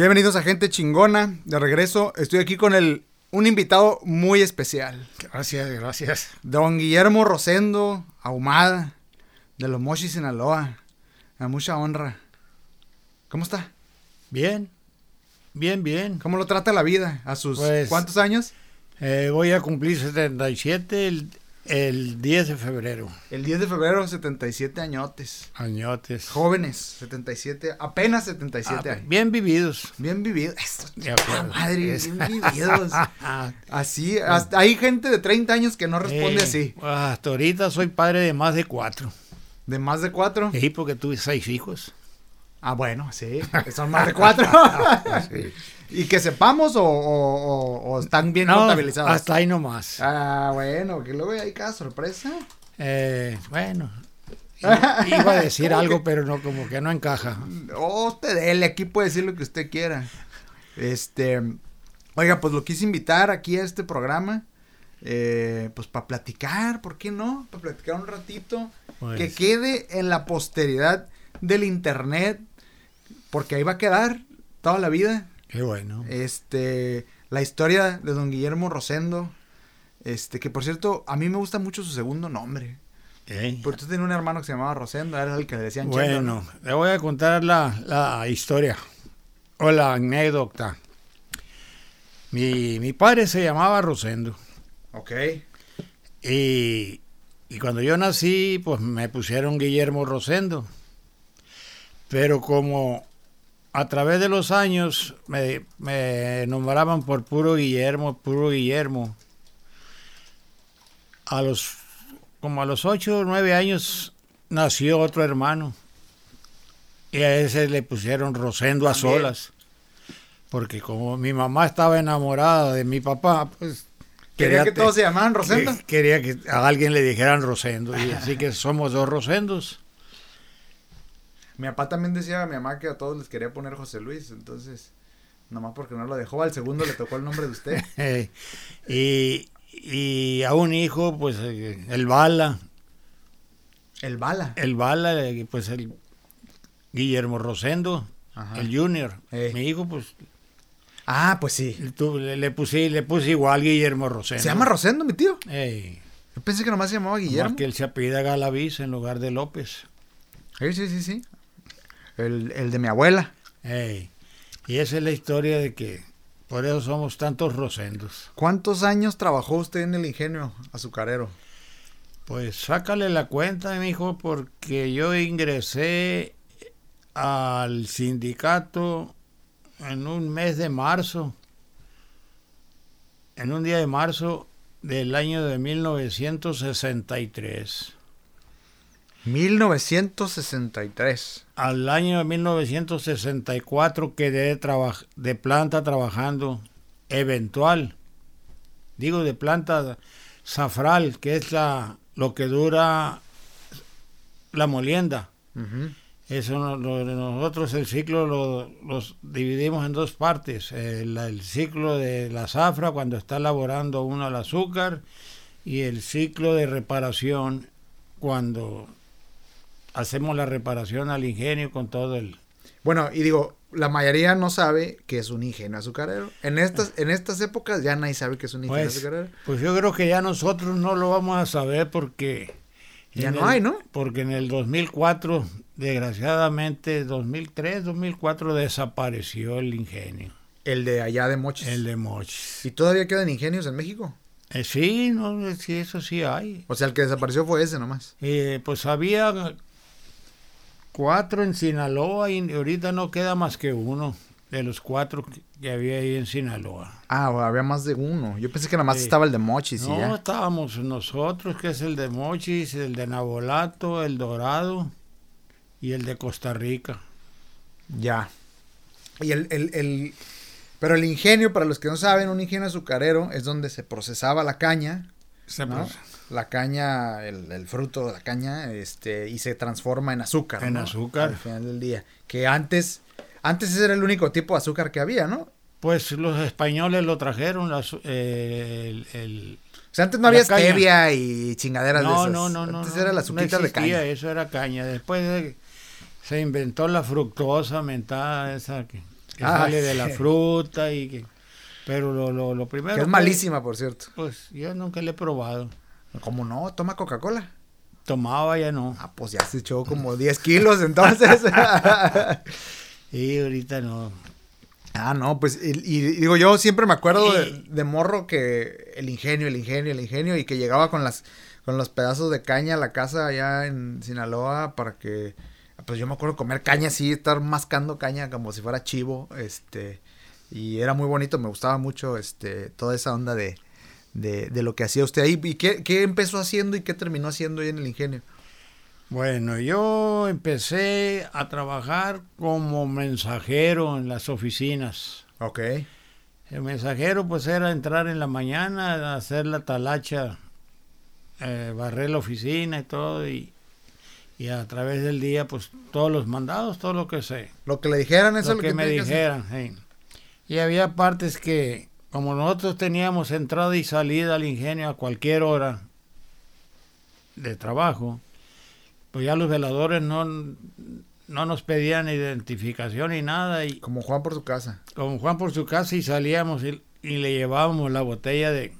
Bienvenidos a Gente Chingona. De regreso, estoy aquí con el, un invitado muy especial. Gracias, gracias. Don Guillermo Rosendo Ahumada, de los Mochis, Sinaloa. A mucha honra. ¿Cómo está? Bien, bien, bien. ¿Cómo lo trata la vida? ¿A sus Pues- cuántos años? Eh, voy a cumplir 77 el, el 10 de febrero. El 10 de febrero, 77 añotes. Añotes. Jóvenes, 77, apenas 77 Ah, años. bien vividos. Bien vividos. Esto, madre, Es- bien vividos. Así, hasta hay gente de 30 años que no responde Eh, así. Hasta ahorita soy padre de más de cuatro. De más de cuatro. Sí, porque tuve seis hijos. Ah, bueno, sí. Son más de cuatro. Sí. ¿Y que sepamos o, o- o- o están bien No, contabilizados? hasta ahí nomás. Ah, bueno, que luego hay cada sorpresa. Eh, bueno, iba a decir algo, pero no, como que no encaja. Oh, usted dele, aquí puede decir lo que usted quiera. Este, oiga, pues lo quise invitar aquí a este programa, eh, pues para platicar, ¿por qué no? Para platicar un ratito, Pues, que quede en la posteridad del internet, porque ahí va a quedar toda la vida. qué bueno. Este, la historia de don Guillermo Rosendo, este, que por cierto, a mí me gusta mucho su segundo nombre. Eh, Porque usted tenía un hermano que se llamaba Rosendo, era el que le decían Chendo, Bueno, ¿no? le voy a contar la, la historia o la anécdota. Mi, mi padre se llamaba Rosendo Ok. y, y cuando yo nací, pues me pusieron Guillermo Rosendo. Pero como a través de los años me, me nombraban por puro Guillermo, puro Guillermo, a los como a los ocho o nueve años nació otro hermano. Y a ese le pusieron Rosendo a solas. Porque como mi mamá estaba enamorada de mi papá, pues Quería que todos se llamaban Rosendo. que- Quería que a alguien le dijeran Rosendo. Y así que somos dos Rosendos. Mi papá también decía a mi mamá que a todos les quería poner José Luis, entonces, nomás porque no lo dejó, al segundo le tocó el nombre de usted. Y, y a un hijo, pues eh, el Bala. El Bala. El Bala, eh, pues el Guillermo Rosendo, Ajá. el Junior. Ey. Mi hijo, pues Ah, pues sí. tú- le, le puse, le puse igual Guillermo Rosendo. ¿Se llama Rosendo, mi tío? Ey, Yo pensé que nomás se llamaba Guillermo. Guillermo. que él se apellida Galaviz en lugar de López. Sí, sí, sí, sí. El, el de mi abuela. Y esa es la historia de que por eso somos tantos Rosendos. ¿Cuántos años trabajó usted en el ingenio azucarero? Pues sácale la cuenta, mi hijo, porque yo ingresé al sindicato en un mes de marzo, en un día de marzo del año de 1963. 1963. Al año de 1964 quedé de, planta trabajando eventual, digo de planta safral, que es la, lo que dura la molienda. Eso no- lo- nosotros el ciclo lo los dividimos en dos partes. El, el ciclo de la zafra cuando está elaborando uno el azúcar y el ciclo de reparación cuando hacemos la reparación al ingenio con todo el... Bueno, y digo, la mayoría no sabe que es un ingenio azucarero. En estas, en estas épocas ya nadie sabe que es un ingenio Pues, azucarero. pues yo creo que ya nosotros no lo vamos a saber porque... Ya no el- hay, ¿no? Porque en el 2004, desgraciadamente, 2003, 2004 desapareció el ingenio, El de allá de Mochis. el de Mochis. ¿Y todavía quedan ingenios en México? Eh, sí, no, sí, eso sí hay. O sea, el que desapareció fue ese nomás. Eh, pues había cuatro en Sinaloa y ahorita no queda más que uno de los cuatro que- había ahí en Sinaloa. Ah, había más de uno. Yo pensé que nada más Sí. estaba el de Mochis y no, ya. estábamos nosotros, que es el de Mochis, el de Nabolato, el Dorado y el de Costa Rica. Ya. Y el, el, el- Pero el ingenio, para los que no saben, un ingenio azucarero es donde se procesaba la caña, Se La caña, el, el fruto de la caña, este, y se transforma en azúcar. En ¿no? azúcar. Al final del día. Que antes, antes ese era el único tipo de azúcar que había, ¿no? Pues los españoles lo trajeron, las- eh, el, el- O sea, antes no había La caña. stevia y chingaderas de no, esas. no, no, no. Antes no, era la no azuquita de existía, caña. Eso era caña. Después de- se inventó la fructosa mentada esa que, que Ah, sale de la fruta y que... Pero lo, lo, lo primero... Que es malísima, por cierto. Pues yo nunca le he probado. ¿Cómo no? Toma Coca-Cola. Tomaba ya no. Ah, pues ya se echó como 10 kilos entonces. Y ahorita no. ah, no, pues, y, y digo, yo siempre me acuerdo de, de morro que el ingenio, el ingenio, el ingenio, y que llegaba con las, con los pedazos de caña a la casa allá en Sinaloa para que, pues yo me acuerdo comer caña así, estar mascando caña como si fuera chivo, este, y era muy bonito, me gustaba mucho, este, toda esa onda de, de, de lo que hacía usted ahí, y qué, qué empezó haciendo y qué terminó haciendo ahí en el ingenio. Bueno, yo empecé a trabajar como mensajero en las oficinas. Ok. El mensajero pues era entrar en la mañana, hacer la talacha, eh, barrer la oficina y todo, y, y a través del día pues todos los mandados, todo lo que sé. Lo que le dijeran, eso lo es lo que, que, me dijeran. sí. Y había partes que, como nosotros teníamos entrada y salida al ingenio a cualquier hora de trabajo, pues ya los veladores no, no nos pedían identificación ni nada. Y Como Juan por su casa. como Juan por su casa y salíamos y, y le llevábamos la botella de,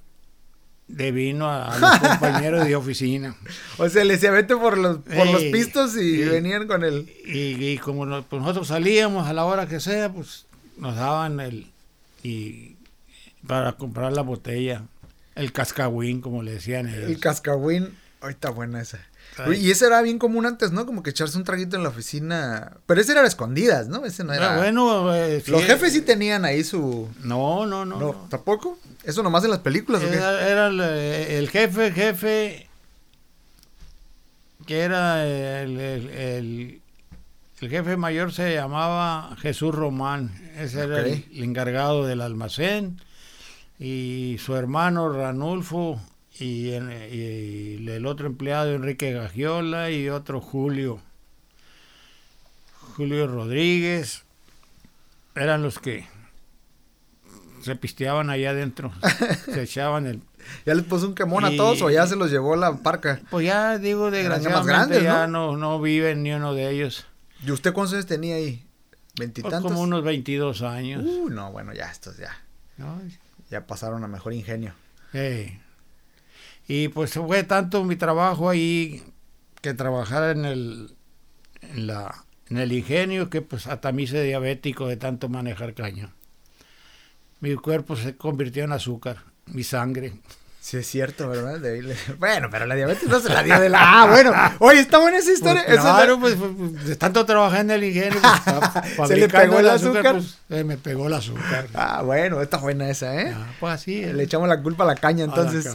de vino a, a los compañeros de oficina. O sea, le decía, vete por los, por los pistos y venían con el... Y, y como pues nosotros salíamos a la hora que sea, pues nos daban el y para comprar la botella, el cascahuín, como le decían ellos. El cascahuín. Ay, está buena esa. Ay. Y ese era bien común antes, ¿no? Como que echarse un traguito en la oficina. Pero ese era a escondidas, ¿no? Ese no era... Ah, bueno, eh, sí, Los jefes sí tenían ahí su... No, no, no. No, no. ¿tampoco? ¿Eso nomás en las películas o qué? Era, era el, el jefe, jefe, que era el, el- el- el jefe mayor se llamaba Jesús Román, ese era el encargado del almacén, y su hermano Ranulfo, y, en- y el otro empleado Enrique Gagiola, y otro Julio, Julio Rodríguez, eran los que se pisteaban allá adentro, se echaban el ¿Ya les puso un quemón a todos o ya se los llevó la parca? Pues ya digo, desgraciadamente grandes, ya no, no viven ni uno de ellos. ¿Y usted cuántos años tenía ahí? Pues ¿Veintitantos? como unos 22 años. Uh, no, bueno, ya estos ya. ¿no? Ya pasaron a mejor ingenio. Y pues fue tanto mi trabajo ahí que trabajar en el, en la, en el ingenio que pues hasta me hice diabético de tanto manejar caña. Mi cuerpo se convirtió en azúcar, mi sangre. Sí, es cierto, ¿verdad? De Bueno, pero la diabetes no se la dio de la. Ah, bueno. Oye, está buena esa historia. Pues, Eso es- claro, pues, pues, de tanto trabajar en el ingenio, pues, Se le pegó el azúcar. pues, eh, me pegó el azúcar. Ah, bueno, está buena esa, ¿eh? Ah, pues así. Le echamos la culpa a la caña, a la entonces.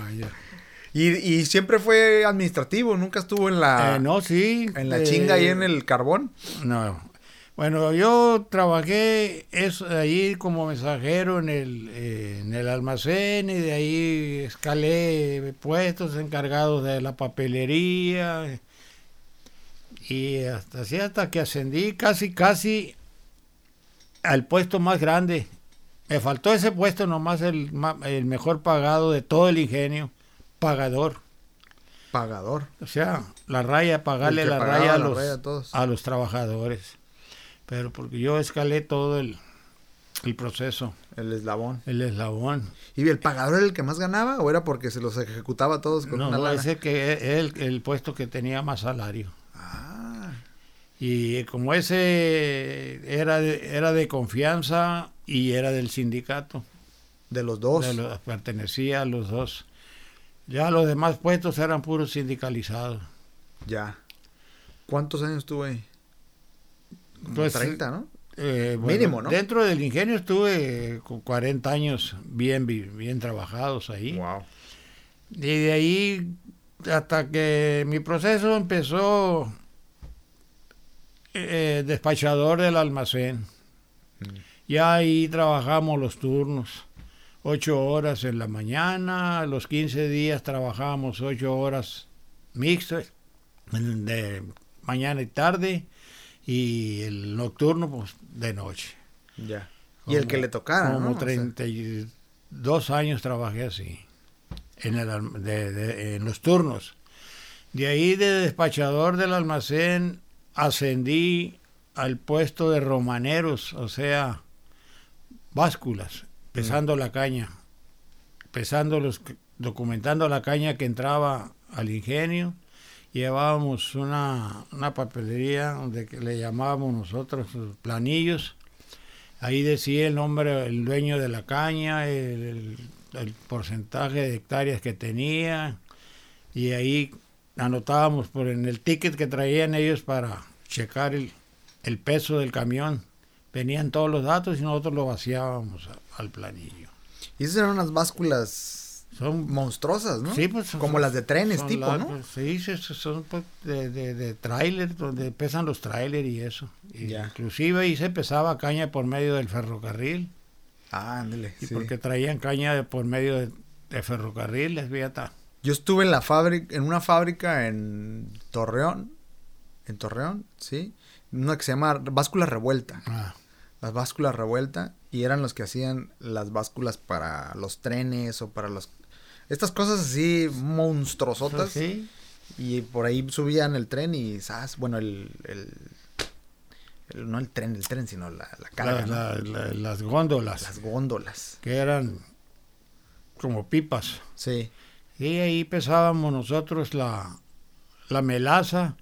Y, y siempre fue administrativo, nunca estuvo en la. Eh, no, sí. En la eh, chinga ahí en el carbón. No. Bueno, yo trabajé es, ahí como mensajero en el, eh, en el almacén y de ahí escalé puestos encargados de la papelería y hasta así hasta que ascendí casi casi al puesto más grande. Me faltó ese puesto nomás el, el mejor pagado de todo el ingenio, pagador. Pagador. O sea, la raya, pagarle la raya a la los, raya a todos. a los trabajadores. Pero porque yo escalé todo el, el proceso, El eslabón. el eslabón. ¿Y el pagador era el que más ganaba o era porque se los ejecutaba todos con No, una no, lana? ese que es el, el puesto que tenía más salario. Ah, Y como ese era de, era de confianza y era del sindicato, de los dos. de los- pertenecía a los dos. Ya los demás puestos eran puros sindicalizados. Ya. ¿Cuántos años estuve ahí? Pues, 30, ¿no? Eh, bueno, Mínimo, ¿no? Dentro del ingenio estuve con 40 años bien, bien trabajados ahí. Wow. Y de ahí hasta que mi proceso empezó eh, despachador del almacén. Mm. Ya ahí trabajamos los turnos. Ocho horas en la mañana, los 15 días trabajamos ocho horas mixtas, de mañana y tarde, y el nocturno pues de noche. Ya. Y el que le tocara, Como ¿no? O sea, 32 años trabajé así, en, el, de- de- en los turnos. De ahí de despachador del almacén ascendí al puesto de romaneros, o sea, básculas, pesando la caña, pesando los, documentando la caña que entraba al ingenio. Llevábamos una, una papelería donde le llamábamos nosotros planillos. Ahí decía el nombre, el dueño de la caña, el, porcentaje de hectáreas que tenía. Y ahí anotábamos por en el ticket que traían ellos para checar el, el peso del camión. Venían todos los datos y nosotros lo vaciábamos al planillo. Y esas eran unas básculas Son monstruosas, ¿no? Sí, pues son- Como las de trenes, son tipo, ¿no? largas, Sí, son pues, de, de, de tráiler, donde pesan los tráiler y eso. Y Ya. Inclusive ahí se pesaba caña por medio del ferrocarril. Ah, ándale. Y sí. porque traían caña de- por medio de, de ferrocarriles, fíjate. Yo estuve en la fábrica, en una fábrica en Torreón, en Torreón, sí, una que se llama báscula revuelta, Ah, las básculas revuelta, y eran los que hacían las básculas para los trenes o para los, estas cosas así monstruosotas, sí, y por ahí subían el tren y, ¿sabes? Bueno, el, el, no el tren, el tren, sino la, la carga, la- ¿no? la- la- las góndolas, las góndolas, que eran como pipas. sí, Y ahí pesábamos nosotros la, la melaza.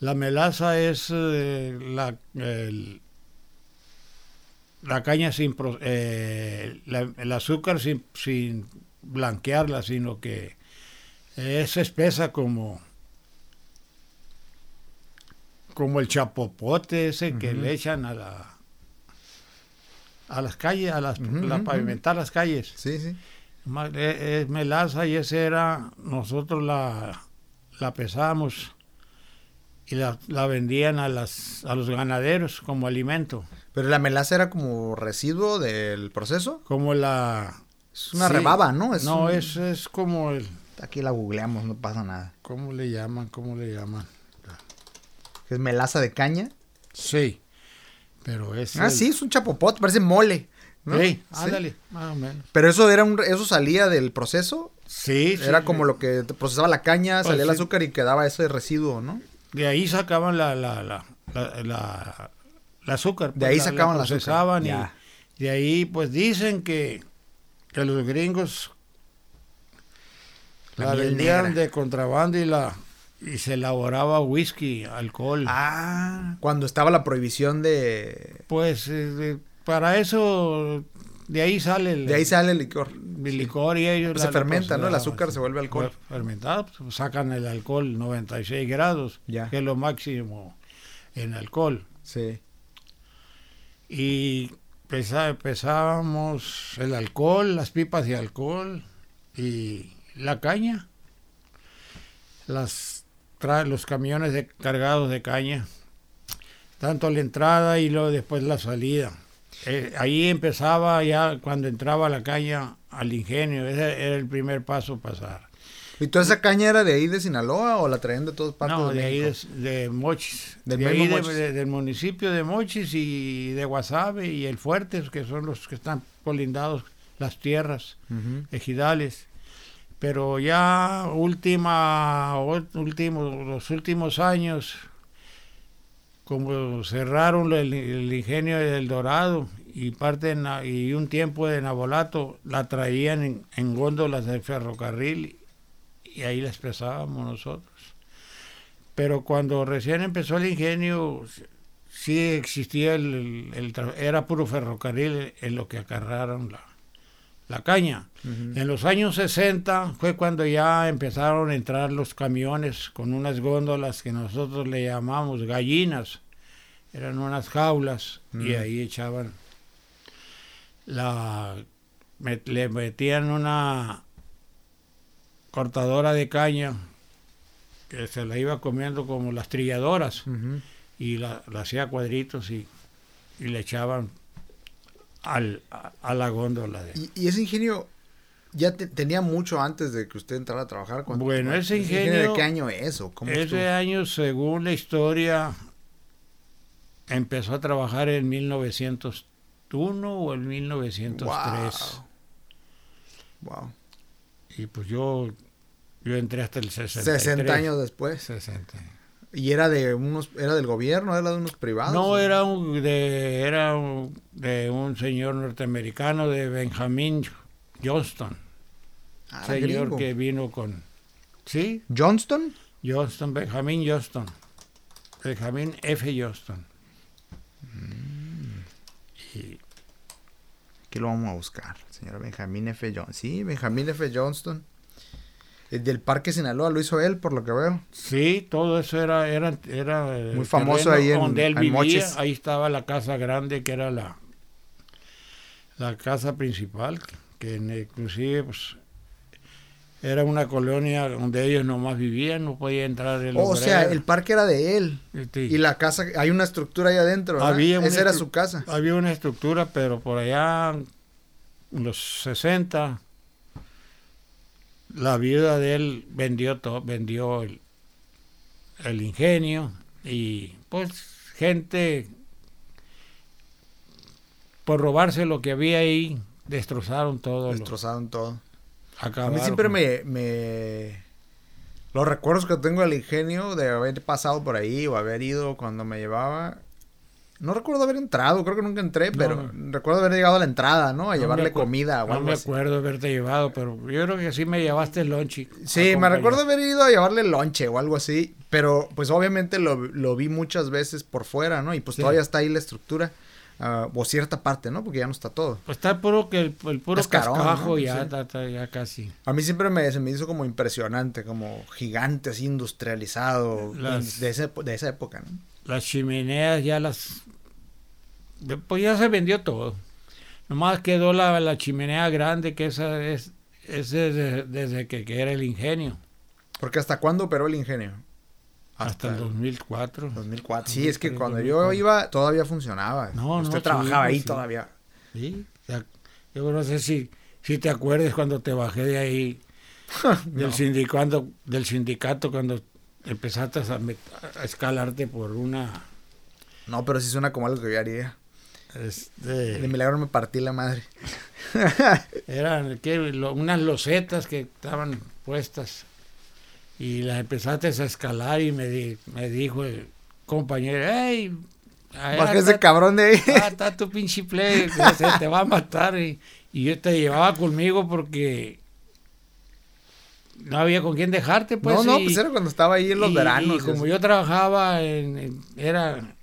La melaza es eh, la, el- la caña sin... pro- eh, el azúcar sin, sin blanquearla, sino que es espesa como como el chapopote ese que le echan a la a las calles, a las la pavimentar las calles. sí, sí, Ma- e- Es melaza y ese era, nosotros la, la pesamos y la, la vendían a, las, a los ganaderos como alimento. pero la melaza era como residuo del proceso, Como la... es una sí, rebaba, ¿no? no, un- es, es como el... Aquí la googleamos, no pasa nada. ¿Cómo le llaman? ¿Cómo le llaman? Es melaza de caña. Sí, pero es... Ah, el- sí, es un chapopote, parece mole. ¿no? Sí, Sí. ándale, más o menos. Pero eso era un, eso salía del proceso. Sí, sí, era como lo que procesaba la caña, Pues salía el azúcar y quedaba ese residuo, ¿no? De ahí sacaban la, la, la, la, la- la azúcar. De ahí la- sacaban la azúcar. procesaban y de ahí pues dicen que, que los gringos La vendían de contrabando y la y se elaboraba whisky, alcohol. Ah, cuando estaba la prohibición de... Pues eh, para eso de ahí sale el, De ahí sale el licor. el licor y ellos Pues la- se fermenta, ¿no? El azúcar se vuelve alcohol. Fermentado, pues, sacan el alcohol 96 grados, Ya. que es lo máximo en alcohol. Sí. y pesábamos el alcohol, las pipas de alcohol y la caña, las los camiones de, cargados de caña, tanto la entrada y luego después la salida. Eh, ahí empezaba ya cuando entraba la caña al ingenio, ese era el primer paso pasar. ¿Y toda esa caña era de ahí de Sinaloa o la traían de todas partes No, de, de ahí de, de Mochis. Del de mismo ahí de- Mochis. de- del municipio de Mochis y de Guasave y el Fuertes, que son los que están colindados, las tierras ejidales. Pero ya última, ul- último, los últimos años, como cerraron el, el ingenio del Dorado y parte y un tiempo de Nabolato, la traían en, en góndolas del ferrocarril y ahí las pesábamos nosotros. Pero cuando recién empezó el ingenio, sí existía el, el- era puro ferrocarril en lo que acarraron la, la caña. En los años 60 fue cuando ya empezaron a entrar los camiones con unas góndolas que nosotros le llamamos gallinas. Eran unas jaulas y ahí echaban la met- le metían una cortadora de caña que se la iba comiendo como las trilladoras y la, la hacía cuadritos y, y le echaban al, a, a la góndola de, Y, y ese ingenio ya te- tenía mucho antes de que usted entrara a trabajar. ¿Cuánto- Bueno, ese ingenio- ¿De qué año es o cómo Ese estuvo? año, según la historia, empezó a trabajar en 1901 o en 1903. Wow. wow. Y pues yo, yo entré hasta el 60. 60 años después. 60. ¿Y era de unos, era del gobierno, era de unos privados? No, era un, de, era un- de un señor norteamericano de Benjamin Johnston. Ah, señor gringo. que vino con... ¿Sí? ¿Johnston? Johnston, Benjamin Johnston. Benjamin F. Johnston. Y Aquí lo vamos a buscar, señor Benjamín F. Johnston. Sí, Benjamín F. Johnston. El del Parque Sinaloa lo hizo él, por lo que veo. Sí, todo eso era era, era el Muy famoso ahí en- donde él en vivía. Ahí estaba la casa grande que era la la casa principal, que en- inclusive pues, era una colonia donde ellos nomás vivían, no podía entrar el Oh, o sea, el parque era de él. Y la casa, hay una estructura ahí adentro. ¿verdad? Había Esa era su casa. Había una estructura, pero por allá, en los 60, la viuda de él vendió todo, vendió el, el ingenio y pues gente por robarse lo que había ahí destrozaron todo. lo- Destrozaron todo. A mí siempre me, me... Los recuerdos que tengo del ingenio de haber pasado por ahí o haber ido cuando me llevaba... No recuerdo haber entrado, creo que nunca entré, No. pero recuerdo haber llegado a la entrada, ¿no? A No llevarle comida o No algo me así. acuerdo haberte llevado, pero yo creo que sí me llevaste el lonche. Sí, me recuerdo haber ido a llevarle lonche o algo así, pero pues obviamente lo, lo vi muchas veces por fuera, ¿no? Y pues Sí. todavía está ahí la estructura, ah, o cierta parte, ¿no? Porque ya no está todo. Pues está puro que el, el puro cascajo ¿no? ya, Sí. está- está ya casi. A mí siempre me, se me hizo como impresionante, como gigante, así industrializado, Las- de, ese- de esa época, ¿no? las chimeneas ya las pues ya se vendió todo nomás quedó la, la chimenea grande que esa es, es desde, desde que, que era el ingenio Porque hasta cuándo operó el ingenio? hasta, el 2004 2004. Sí, es que 2003, cuando 2004. yo iba todavía funcionaba. No, Usted no, trabajaba sí, ahí sí. todavía. sí yo no sé si si te acuerdas cuando te bajé de ahí del No. sindicato del sindicato cuando empezaste a, a escalarte por una No, pero sí suena como algo que yo haría. Este, De milagro me partí la madre. Eran ¿qué? Lo- unas losetas que estaban puestas y las empezaste a escalar y me, di- me dijo el compañero, hey, está- ese cabrón de ahí. ah, está tu pinche play, se te va a matar. Y, y yo te llevaba conmigo porque no había con quién dejarte, pues. no, no, y- pues era cuando estaba ahí en los y- veranos. Y como yo trabajaba, en, en- era,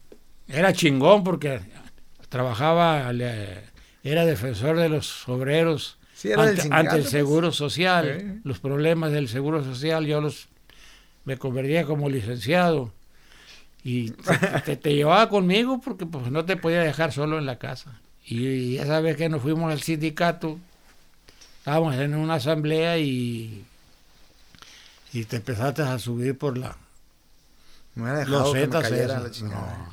era chingón porque trabajaba, era defensor de los obreros Sí, ante, sindicato, ante el pues. seguro social, Sí. los problemas del seguro social, yo los me convertía como licenciado y te, te- te llevaba conmigo porque pues no te podía dejar solo en la casa. Y, esa vez que nos fuimos al sindicato, estábamos en una asamblea y, y te empezaste a subir por la Me dejado que me cayera la chingada.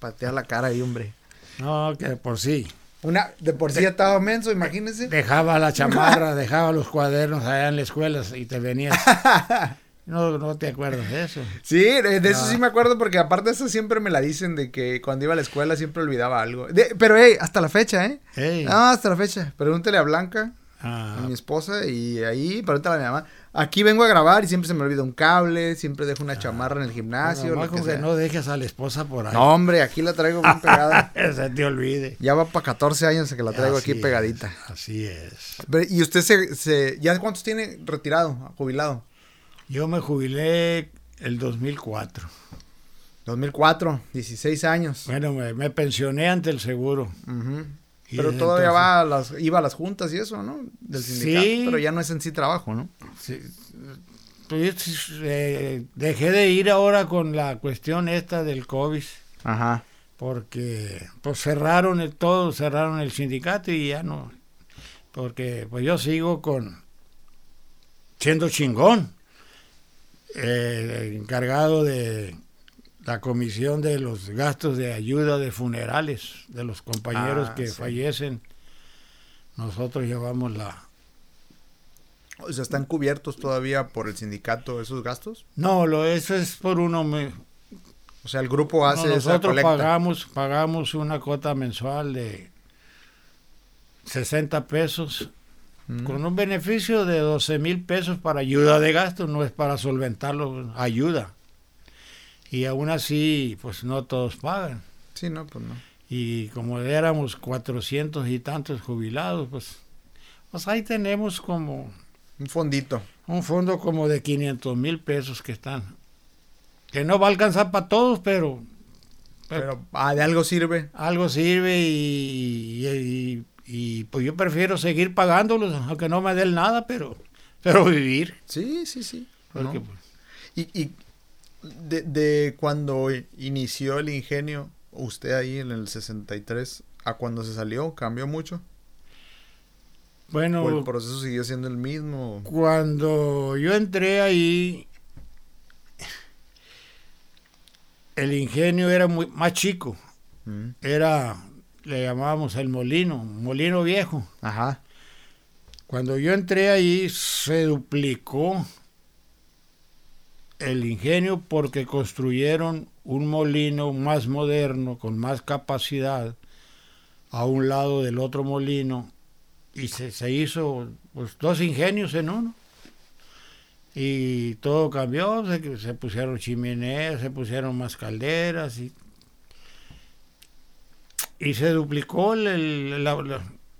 Patear la cara ahí, hombre. No, que por sí. Una, de por sí estaba menso, imagínese. Dejaba la chamarra, dejaba los cuadernos allá en la escuela y te venías. No, no te acuerdas de eso. Sí, de, de eso sí me acuerdo porque aparte eso siempre me la dicen de que cuando iba a la escuela siempre olvidaba algo. De- pero hey, hasta la fecha, ¿eh? Ey. No, hasta la fecha. Pregúntele a Blanca, Ah, a mi esposa, y ahí pregúntale a mi mamá. Aquí vengo a grabar y siempre se me olvida un cable, siempre dejo una chamarra en el gimnasio. que que no dejes a la esposa por ahí. No, hombre, aquí la traigo bien pegada. Se te olvide. Ya va para 14 años que la traigo Así aquí es, pegadita. así es. Pero, ¿Y usted se, se- ya cuántos tiene retirado, jubilado? Yo me jubilé el 2004. 2004, 16 años. Bueno, me, me pensioné ante el seguro. Y Pero todavía entonces- va a las, iba a las juntas y eso, ¿no? Del sindicato. Sí. Pero ya no es en sí trabajo, ¿no? Sí, pues, eh, dejé de ir ahora con la cuestión esta del COVID. Ajá. porque pues cerraron el todo, cerraron el sindicato y ya no, porque pues yo sigo con siendo chingón, eh, encargado de la comisión de los gastos de ayuda de funerales de los compañeros Ah, que sí. fallecen. Nosotros llevamos la... O sea, ¿están cubiertos todavía por el sindicato esos gastos? No, lo eso es por uno. me- O sea, el grupo hace nosotros pagamos, pagamos una cuota mensual de 60 pesos Mm. con un beneficio de 12 mil pesos para ayuda de gasto, no es para solventarlo, ayuda. Y aún así, pues no todos pagan. Sí, no, pues no. Y como éramos cuatrocientos y tantos jubilados, pues, pues ahí tenemos como Un fondito. un fondo como de 500 mil pesos que están. Que no va a alcanzar para todos, pero, pero Pero ah, de algo sirve. algo sirve y, y- y- y, pues yo prefiero seguir pagándolos, aunque no me den nada, pero, pero vivir. Sí, sí, sí. Porque, ¿no? pues, Y, y de, de cuando inició el ingenio, usted ahí en el 63, a cuando se salió, cambió mucho. bueno, ¿O el proceso siguió siendo el mismo? Cuando yo entré ahí, el ingenio era muy, más chico. Mm. Era, le llamábamos el molino, molino viejo. Ajá. Cuando yo entré ahí, se duplicó el ingenio porque construyeron un molino más moderno, con más capacidad, a un lado del otro molino, y se, se hizo pues, dos ingenios en uno. Y todo cambió, se, se pusieron chimeneas, se pusieron más calderas, y, y se duplicó la,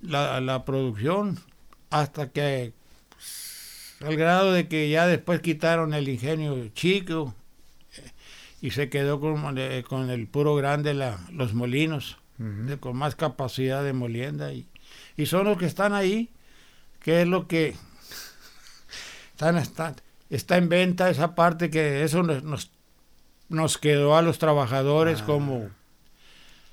la- la- producción hasta que al grado de que ya después quitaron el ingenio chico y se quedó con, eh, con el puro grande la, los molinos de- con más capacidad de molienda y, y son los que están ahí que es lo que están, está, está en venta esa parte que eso nos, nos, nos quedó a los trabajadores Ah, como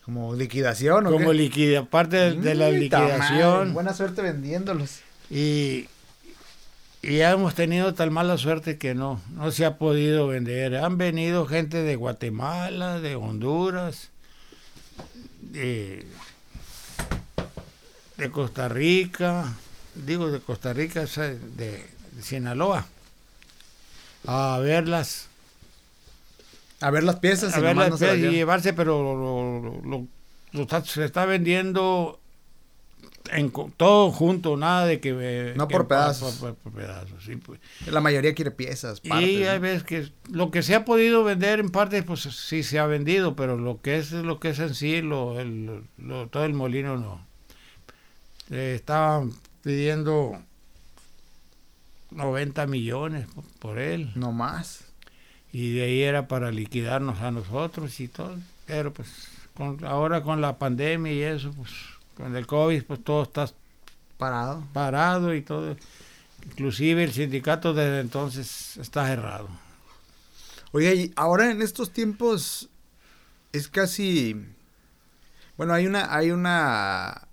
¿Como liquidación o como qué? liquida parte de, de la liquidación Buena suerte vendiéndolos. y, y ya hemos tenido tal mala suerte que no, no se ha podido vender. Han venido gente de Guatemala, de Honduras, de, de Costa Rica, digo de Costa Rica, de, de Sinaloa, a verlas, A ver las piezas a y ver las no las y llevarse, pero lo, lo- lo- lo está- se está vendiendo en todo junto, nada de que... eh, No que por pedazos. pa- por pedazos, sí, pues. La mayoría quiere piezas, partes. y hay ¿no? veces que lo que se ha podido vender en parte, pues sí se ha vendido, pero lo que es lo que es en sí, lo, el- lo- todo el molino no. Eh, estaban pidiendo 90 millones po- por él No más. y de ahí era para liquidarnos a nosotros y todo. Pero pues con, ahora con la pandemia y eso, pues con el COVID, pues todo está Parado. parado y todo. Inclusive el sindicato desde entonces está cerrado. Oye, y ahora en estos tiempos es casi. Bueno, hay una. Hay una.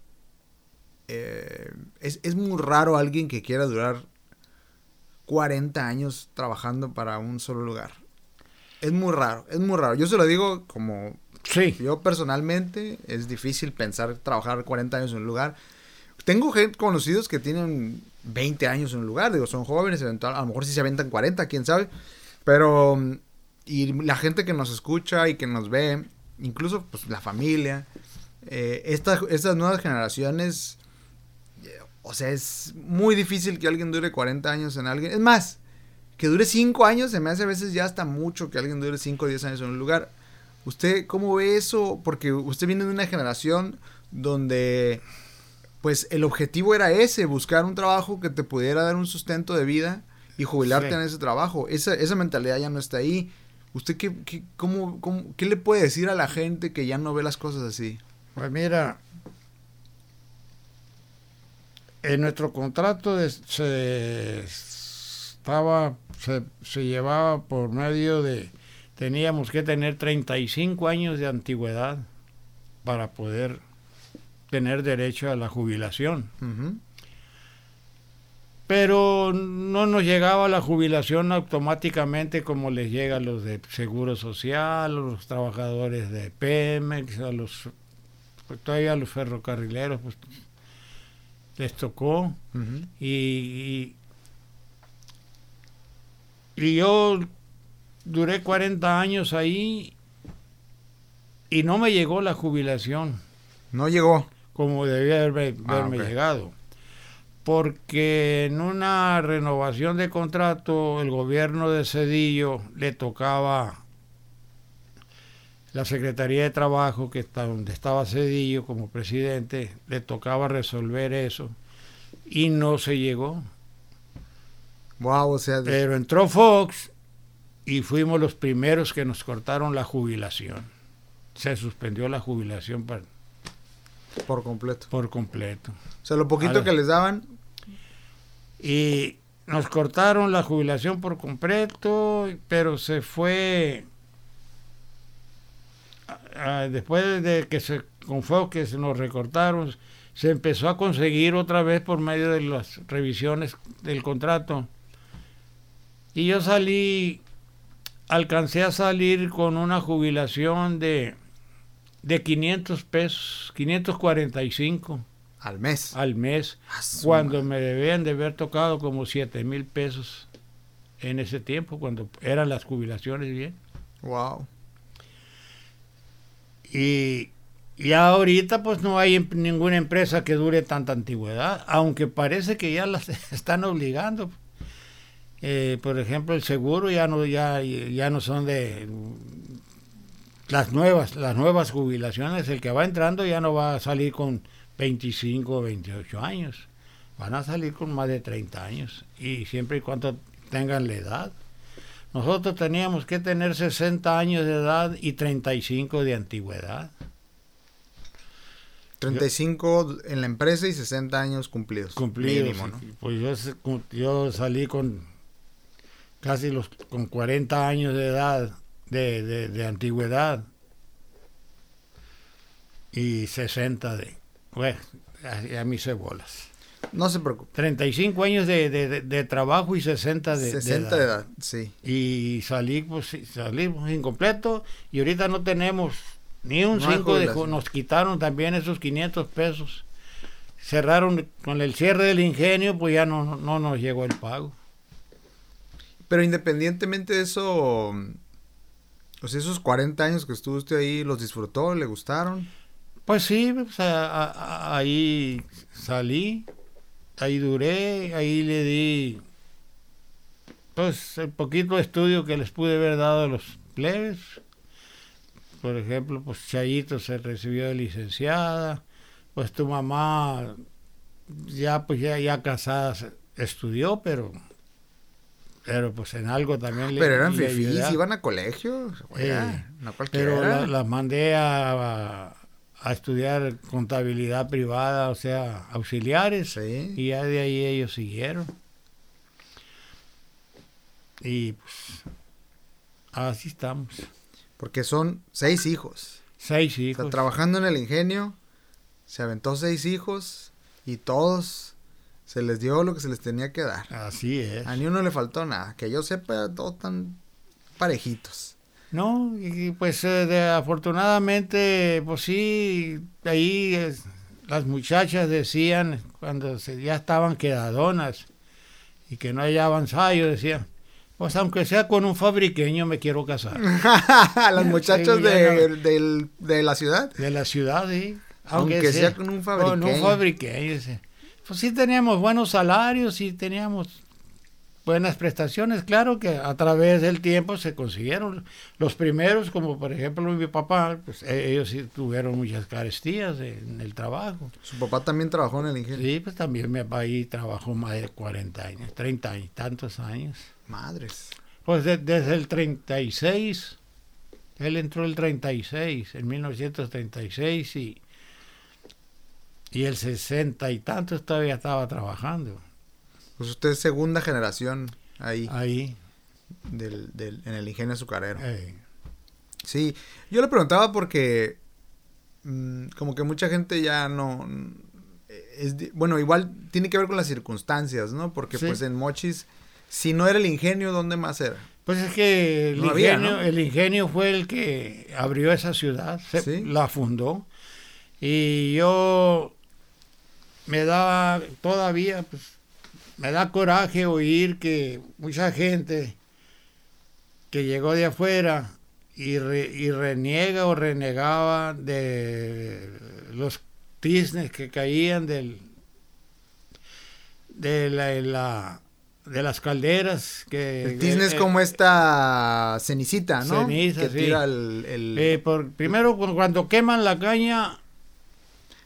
eh, es, es muy raro alguien que quiera durar 40 años trabajando para un solo lugar. Es muy raro, es muy raro. Yo se lo digo como Sí, yo personalmente, es difícil pensar trabajar 40 años en un lugar. Tengo gente conocidos que tienen 20 años en un lugar, digo, son jóvenes, eventual, a lo mejor si se aventan 40, quién sabe. Pero, y la gente que nos escucha y que nos ve, incluso pues la familia, eh, esta- estas nuevas generaciones, eh, o sea, es muy difícil que alguien dure 40 años en alguien. Es más, que dure 5 años, se me hace a veces ya hasta mucho que alguien dure 5 o 10 años en un lugar. ¿Usted cómo ve eso? Porque usted viene de una generación donde pues el objetivo era ese, buscar un trabajo que te pudiera dar un sustento de vida y jubilarte Sí. en ese trabajo. Esa, esa mentalidad ya no está ahí. ¿Usted qué, qué, cómo, cómo- qué le puede decir a la gente que ya no ve las cosas así? pues mira, en nuestro contrato de- se estaba, se, se llevaba por medio de, teníamos que tener 35 años de antigüedad para poder tener derecho a la jubilación. Pero no nos llegaba la jubilación automáticamente como les llega a los de Seguro Social, a los trabajadores de Pemex, a los pues, todavía a los ferrocarrileros, pues les tocó. Y, y yo duré 40 años ahí y no me llegó la jubilación No llegó. como debía haberme, Ah, llegado. Porque en una renovación de contrato, el gobierno de Cedillo le tocaba la Secretaría de Trabajo, que está donde estaba Cedillo como presidente, le tocaba resolver eso y no se llegó. Wow, o sea, de- Pero entró Fox y fuimos los primeros que nos cortaron la jubilación. Se suspendió la jubilación por, por completo. por completo. O sea, lo poquito que les daban, Y nos cortaron la jubilación por completo, pero se fue después de que se con Fox que se nos recortaron, se empezó a conseguir otra vez por medio de las revisiones del contrato. Y yo salí, alcancé a salir con una jubilación de, de 500 pesos, 545 al mes. al mes, cuando me debían de haber tocado como 7 mil pesos en ese tiempo, cuando eran las jubilaciones bien. Wow. Y ya ahorita pues no hay em- ninguna empresa que dure tanta antigüedad, aunque parece que ya las están obligando. Eh, por ejemplo, el seguro ya no ya ya no son de las nuevas las nuevas jubilaciones. El que va entrando ya no va a salir con 25 o 28 años, van a salir con más de 30 años y siempre y cuando tengan la edad. Nosotros teníamos que tener 60 años de edad y 35 de antigüedad. 35 en la empresa y 60 años cumplidos. Cumplidos. Mínimo, ¿no? Pues yo, yo salí con casi los con 40 años de edad, de, de, de antigüedad. Y 60 de... Bueno, a, a mí se bolas. No se preocupe. 35 años de, de, de- de trabajo y 60 de, de 60 de edad, sí. Y salí, pues salimos incompleto y ahorita no tenemos ni un No hay 5 de ju- jubilación. Nos quitaron también esos 500 pesos. Cerraron con el cierre del ingenio, pues ya no, no nos llegó el pago. Pero independientemente de eso, sea, esos 40 años que estuvo usted ahí, ¿los disfrutó? ¿Le gustaron? Pues sí, pues, a- ahí salí, ahí duré, ahí le di pues el poquito estudio que les pude haber dado a los plebes. Por ejemplo, pues Chayito se recibió de licenciada, pues tu mamá ya pues ya, ya casada estudió, pero pero pues en algo también le Pero eran le fifís, iban a colegio. Oiga, Eh, no. Pero la- las mandé a, a estudiar contabilidad privada, o sea, auxiliares, Sí. y ya de ahí ellos siguieron. Y pues así estamos. Porque son seis hijos. Seis O sea, hijos. trabajando en el ingenio, se aventó seis hijos y todos se les dio lo que se les tenía que dar. Así es. A ni uno le faltó nada. Que yo sepa, todos tan parejitos. No, y pues eh, de- afortunadamente, pues sí, ahí es, las muchachas decían, cuando se, ya estaban quedadonas y que no hallaban ensayo, decían, pues aunque sea con un fabriqueño me quiero casar. Las muchachas Sí, de, no. de la ciudad. De la ciudad, sí. Aunque sea con un Con un fabriqueño. fabriqueño, sí. Pues sí teníamos buenos salarios y teníamos buenas prestaciones. Claro que a través del tiempo se consiguieron. Los primeros, como por ejemplo mi papá, pues e- ellos sí tuvieron muchas carestías en el trabajo. Su papá también trabajó en el ingenio. Sí, pues también mi papá ahí trabajó más de 40 años, 30 y tantos años. Madres. Pues de- desde el 36, él entró el 36, en 1936 y, y el 60 y tantos todavía estaba trabajando Pues usted es segunda generación ahí ahí. del, del- en el ingenio azucarero. eh, Sí, yo le preguntaba porque mm, como que mucha gente ya no... Es, di- bueno, igual tiene que ver con las circunstancias, ¿no? Porque Sí. pues en Mochis, si no era el ingenio, ¿dónde más era? Pues es que el, No había, ingenio, ¿no? el ingenio fue el que abrió esa ciudad, se- Sí. la fundó. Y yo me da todavía, pues, me da coraje oír que mucha gente que llegó de afuera y, re- y reniega o renegaba de los tiznes que caían del de la, la- de las calderas. Que, El tizne es eh, como esta cenicita, ¿no? Ceniza, que sí. tira el... el- eh, por, primero, cu- cuando queman la caña,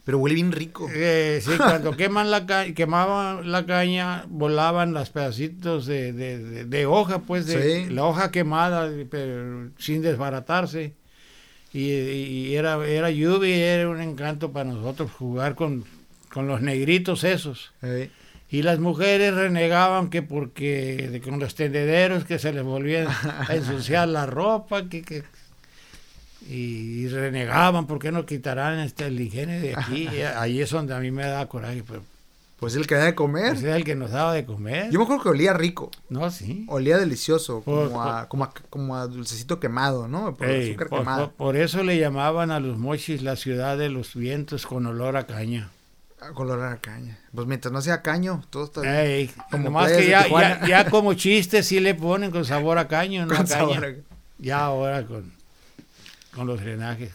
Pero huele bien rico. eh, sí, cuando queman la ca- quemaban la caña, volaban los pedacitos de, de, de- de hoja, pues, de Sí. la hoja quemada, pero sin desbaratarse. Y, y era, era lluvia y era un encanto para nosotros jugar con, con los negritos esos. Y las mujeres renegaban que porque con los tendederos que se les volvían a ensuciar la ropa, que, que- y, renegaban, ¿por qué no quitarán este, el higiene de aquí? Y ahí es donde a mí me da coraje, pero pues el que da de comer. era el que nos daba de comer. Yo me acuerdo que olía rico. No, sí. Olía delicioso. Por- Como a, como a, como a dulcecito quemado, ¿no? Por Ey, azúcar por, quemado. por- eso le llamaban a los mochis la ciudad de los vientos con olor a caña. A color a caña. Pues mientras no sea caño, todo está bien. Ey, Como playas que ya, ya, ya como chiste sí le ponen con sabor a caño, no Con a caña. sabor a- Ya ahora con, con los drenajes.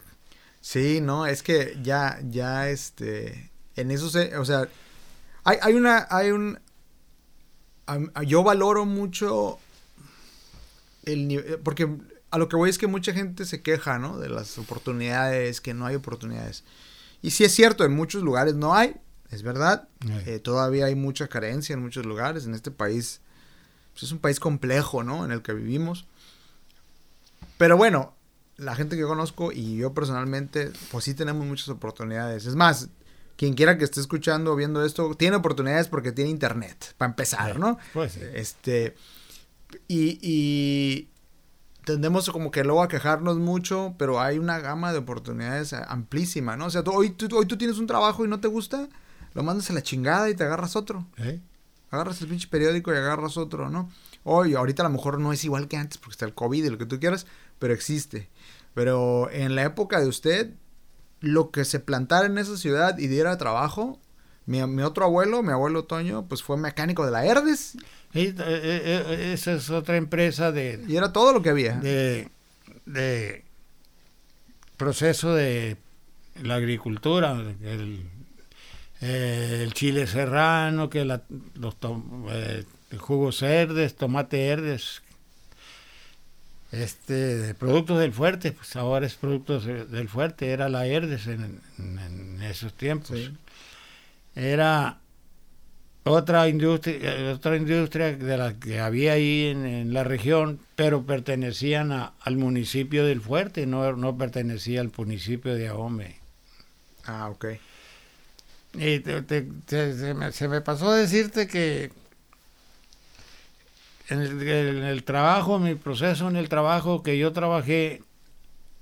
Sí, no, es que ya, ya, este, en eso se, o sea, hay, hay una, hay un, yo valoro mucho el nivel, porque a lo que voy es que mucha gente se queja, ¿no? De las oportunidades, que no hay oportunidades. Y sí es cierto, en muchos lugares no hay, es verdad, eh, todavía hay mucha carencia en muchos lugares, en este país, pues es un país complejo, ¿no? En el que vivimos. Pero bueno, la gente que yo conozco y yo personalmente, pues sí tenemos muchas oportunidades. Es más, quien quiera que esté escuchando o viendo esto, tiene oportunidades porque tiene internet, para empezar, ¿no? Pues sí. Este, y, y tendemos como que luego a quejarnos mucho, pero hay una gama de oportunidades amplísima, ¿no? O sea, tú- hoy, tú, hoy tú tienes un trabajo y no te gusta, lo mandas a la chingada y te agarras otro. ¿Eh? Agarras el pinche periódico y agarras otro, ¿no? Hoy, ahorita a lo mejor no es igual que antes porque está el COVID y lo que tú quieras, pero existe. Pero en la época de usted, lo que se plantara en esa ciudad y diera trabajo, mi, mi otro abuelo, mi abuelo Toño, pues fue mecánico de la Herdes eh, eh, eh, esa es otra empresa de, y era todo lo que había. de, de proceso de la agricultura, el, eh, el chile serrano, que la- los tom- eh, jugos verdes, tomate verdes, este, productos del fuerte, pues ahora es productos de- del fuerte, era la Herdes en, en- en esos tiempos. Sí. Era otra industria, eh, otra industria de la que había ahí en, en la región, pero pertenecían a- al municipio del Fuerte, no, no pertenecía al municipio de Ahome. Ah, ok. Y te- te- te- se, me, se me pasó decirte que en el, en el trabajo, en mi proceso en el trabajo que yo trabajé,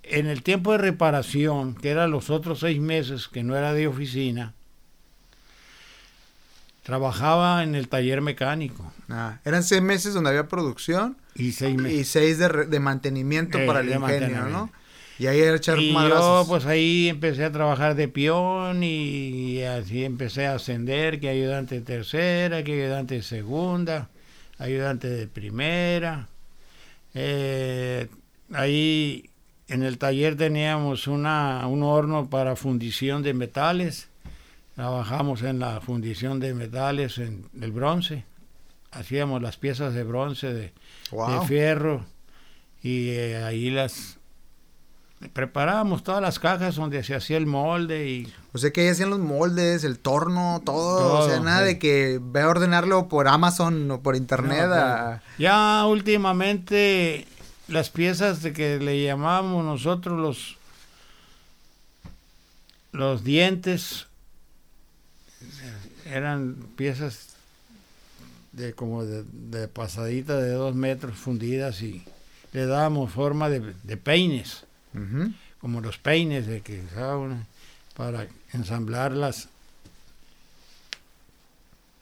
en el tiempo de reparación, que eran los otros seis meses, que no era de oficina, trabajaba en el taller mecánico. Ah, eran seis meses donde había producción Y seis y meses. seis de, re- de mantenimiento Eh, para el ingenio. ¿no? Y ahí era echar Y yo pues ahí empecé a trabajar de peón y así empecé a ascender, que ayudante de tercera, que ayudante de segunda, ayudante de primera. Eh, ahí en el taller teníamos una, un horno para fundición de metales. Trabajamos en la fundición de metales en el bronce. Hacíamos las piezas de bronce, de, Wow. de fierro y eh, ahí las preparábamos todas las cajas donde se hacía el molde y O sea que ahí hacían los moldes, el torno, todo. o sea, nada sí. de que ve a ordenarlo por Amazon o por internet. No, a- ya últimamente las piezas de que le llamamos nosotros los los dientes eran piezas de como de, de pasadita de dos metros fundidas y le dábamos forma de, de peines Como los peines de que usaban para ensamblarlas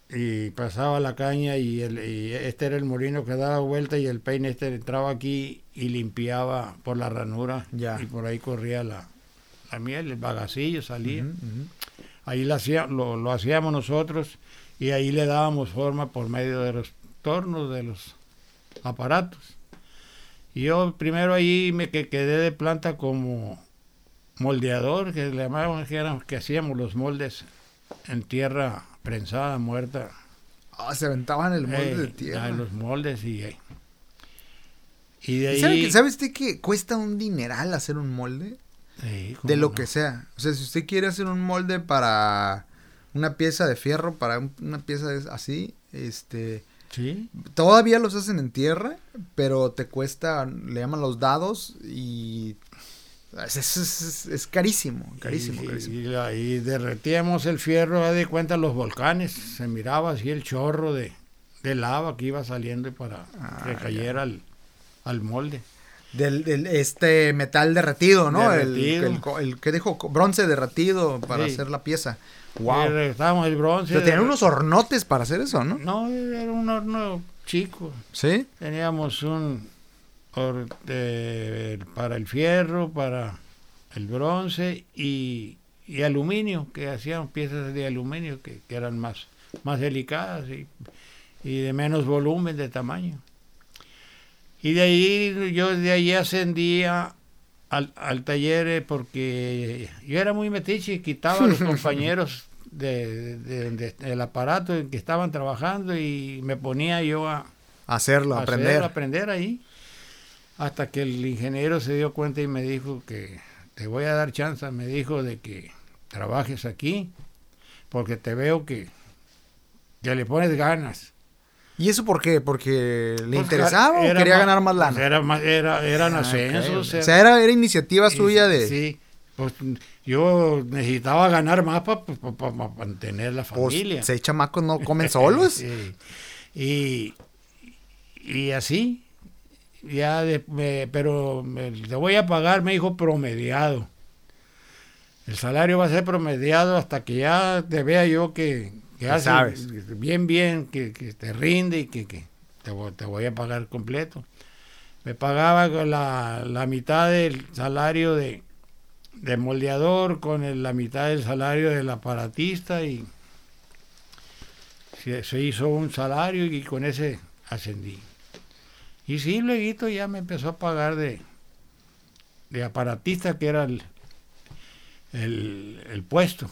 y pasaba la caña y, el, y este era el molino que daba vuelta y el peine este entraba aquí y limpiaba por la ranura Ya. y por ahí corría la, la miel, el bagacillo salía. Ahí lo, hacía- lo, lo hacíamos nosotros y ahí le dábamos forma por medio de los tornos, de los aparatos. Y yo primero ahí me que- quedé de planta como moldeador, que le llamábamos, que, que hacíamos los moldes en tierra prensada, muerta. Ah, se aventaban el molde Eh, de tierra. En los moldes y... eh, Y de ¿Y ¿Sabe, ahí... ¿Sabe usted que cuesta un dineral hacer un molde? Sí, De lo no. que sea. O sea, si usted quiere hacer un molde para una pieza de fierro, para un- una pieza de- así, este... Sí. Todavía los hacen en tierra, pero te cuesta, le llaman los dados y... Es, es- es- es carísimo, carísimo, y, carísimo. y la- y derretíamos el fierro, de cuenta los volcanes, se miraba así el chorro de, de lava que iba saliendo para Ah, que cayera al, al molde. Del, del- este metal derretido, ¿no? El- Derretido. El, el, que dijo bronce derretido para Sí. hacer la pieza. Y Wow. regresamos el bronce. Pero tenían unos hornotes para hacer eso, ¿no? No, era un horno chico. Sí. Teníamos un de- para el fierro, para el bronce y, y aluminio, que hacían piezas de aluminio que, que eran más, más delicadas y, y de menos volumen de tamaño. Y de ahí yo de ahí ascendía al, al taller eh, porque yo era muy metiche y quitaba a los compañeros de, de- de- del aparato en que estaban trabajando y me ponía yo a, Hacerlo, a aprender. hacerlo, aprender ahí. Hasta que el ingeniero se dio cuenta y me dijo que te voy a dar chance, me dijo de que trabajes aquí, porque te veo que, que le pones ganas. ¿Y eso por qué? ¿Porque le Pues, interesaba o quería ganar más pues, lana? Era más, era, eran Ah, ascensos. O sea, era, era iniciativa suya de... Sí, pues yo necesitaba ganar más para mantener la Pues, familia. seis chamacos no comen solos. Sí. Y, y así, ya de- me- pero me- te voy a pagar, me dijo, promediado. El salario va a ser promediado hasta que ya te vea yo que, que sabes. bien, bien, que, que te rinde y que, que te, voy, te voy a pagar completo. Me pagaba con la, la mitad del salario de, de moldeador con el- la mitad del salario del aparatista y se, se hizo un salario y con ese ascendí. Y sí, luego ya me empezó a pagar de, de aparatista, que era el, el, el puesto.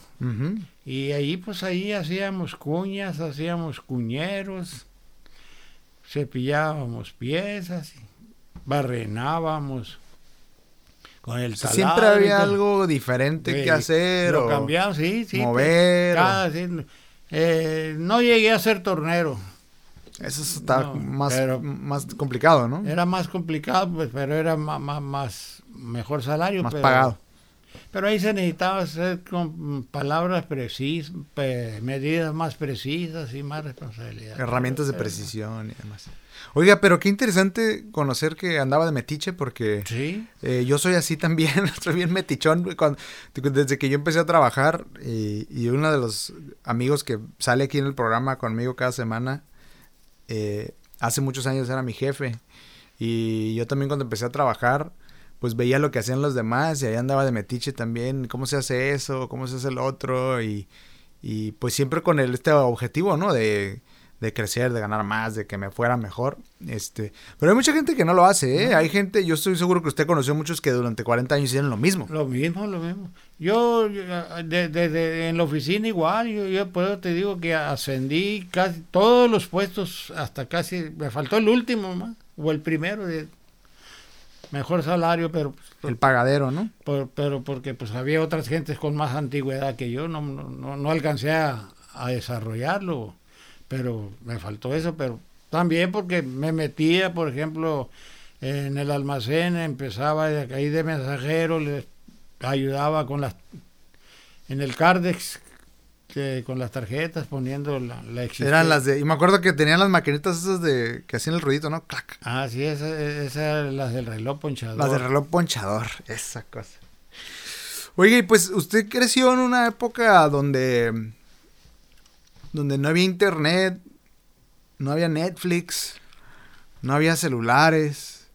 Y ahí, pues ahí hacíamos cuñas, hacíamos cuñeros, cepillábamos piezas, barrenábamos con el taladro siempre había algo diferente que hacer Lo o cambiamos, sí, sí. mover. o- cada- sí, eh, no llegué a ser tornero. Eso está No, más, más complicado, ¿no? Era más complicado, pues, pero era más, más, más mejor salario. Más pero, pagado. Pero ahí se necesitaba hacer con palabras precisas, medidas más precisas y más responsabilidad. Herramientas de Pero- precisión y demás. Oiga, pero qué interesante conocer que andaba de metiche porque Sí, eh, yo soy así también, soy bien metichón cuando- desde que yo empecé a trabajar y, y uno de los amigos que sale aquí en el programa conmigo cada semana, eh, hace muchos años era mi jefe y yo también cuando empecé a trabajar pues veía lo que hacían los demás y ahí andaba de metiche también, cómo se hace eso, cómo se hace el otro y, y pues siempre con el este objetivo, ¿no? De, de crecer, de ganar más, de que me fuera mejor. Este, pero hay mucha gente que no lo hace, ¿eh? No. Hay gente, yo estoy seguro que usted conoció muchos que durante 40 años hicieron lo mismo. lo mismo, lo mismo. Yo, yo, de- de- de- en la oficina igual, yo, yo por eso te digo que ascendí casi todos los puestos, hasta casi, me faltó el último más, o el primero de mejor salario, pero pues, El pagadero, ¿no? por- pero porque pues había otras gentes con más antigüedad que yo, no, no, no, no alcancé a, a desarrollarlo, pero me faltó eso, pero también porque me metía, por ejemplo, en el almacén, empezaba de ahí de mensajero, les ayudaba con las, en el Cardex, que con las tarjetas, poniendo la, la existencia. Eran las de, y me acuerdo que tenían las maquinitas esas de, que hacían el ruidito, ¿no? Clac. Ah, sí, esas esa, eran las del reloj ponchador. Las de reloj ponchador, esa cosa. Oye, y pues usted creció en una época donde, donde no había internet, no había Netflix, no había celulares,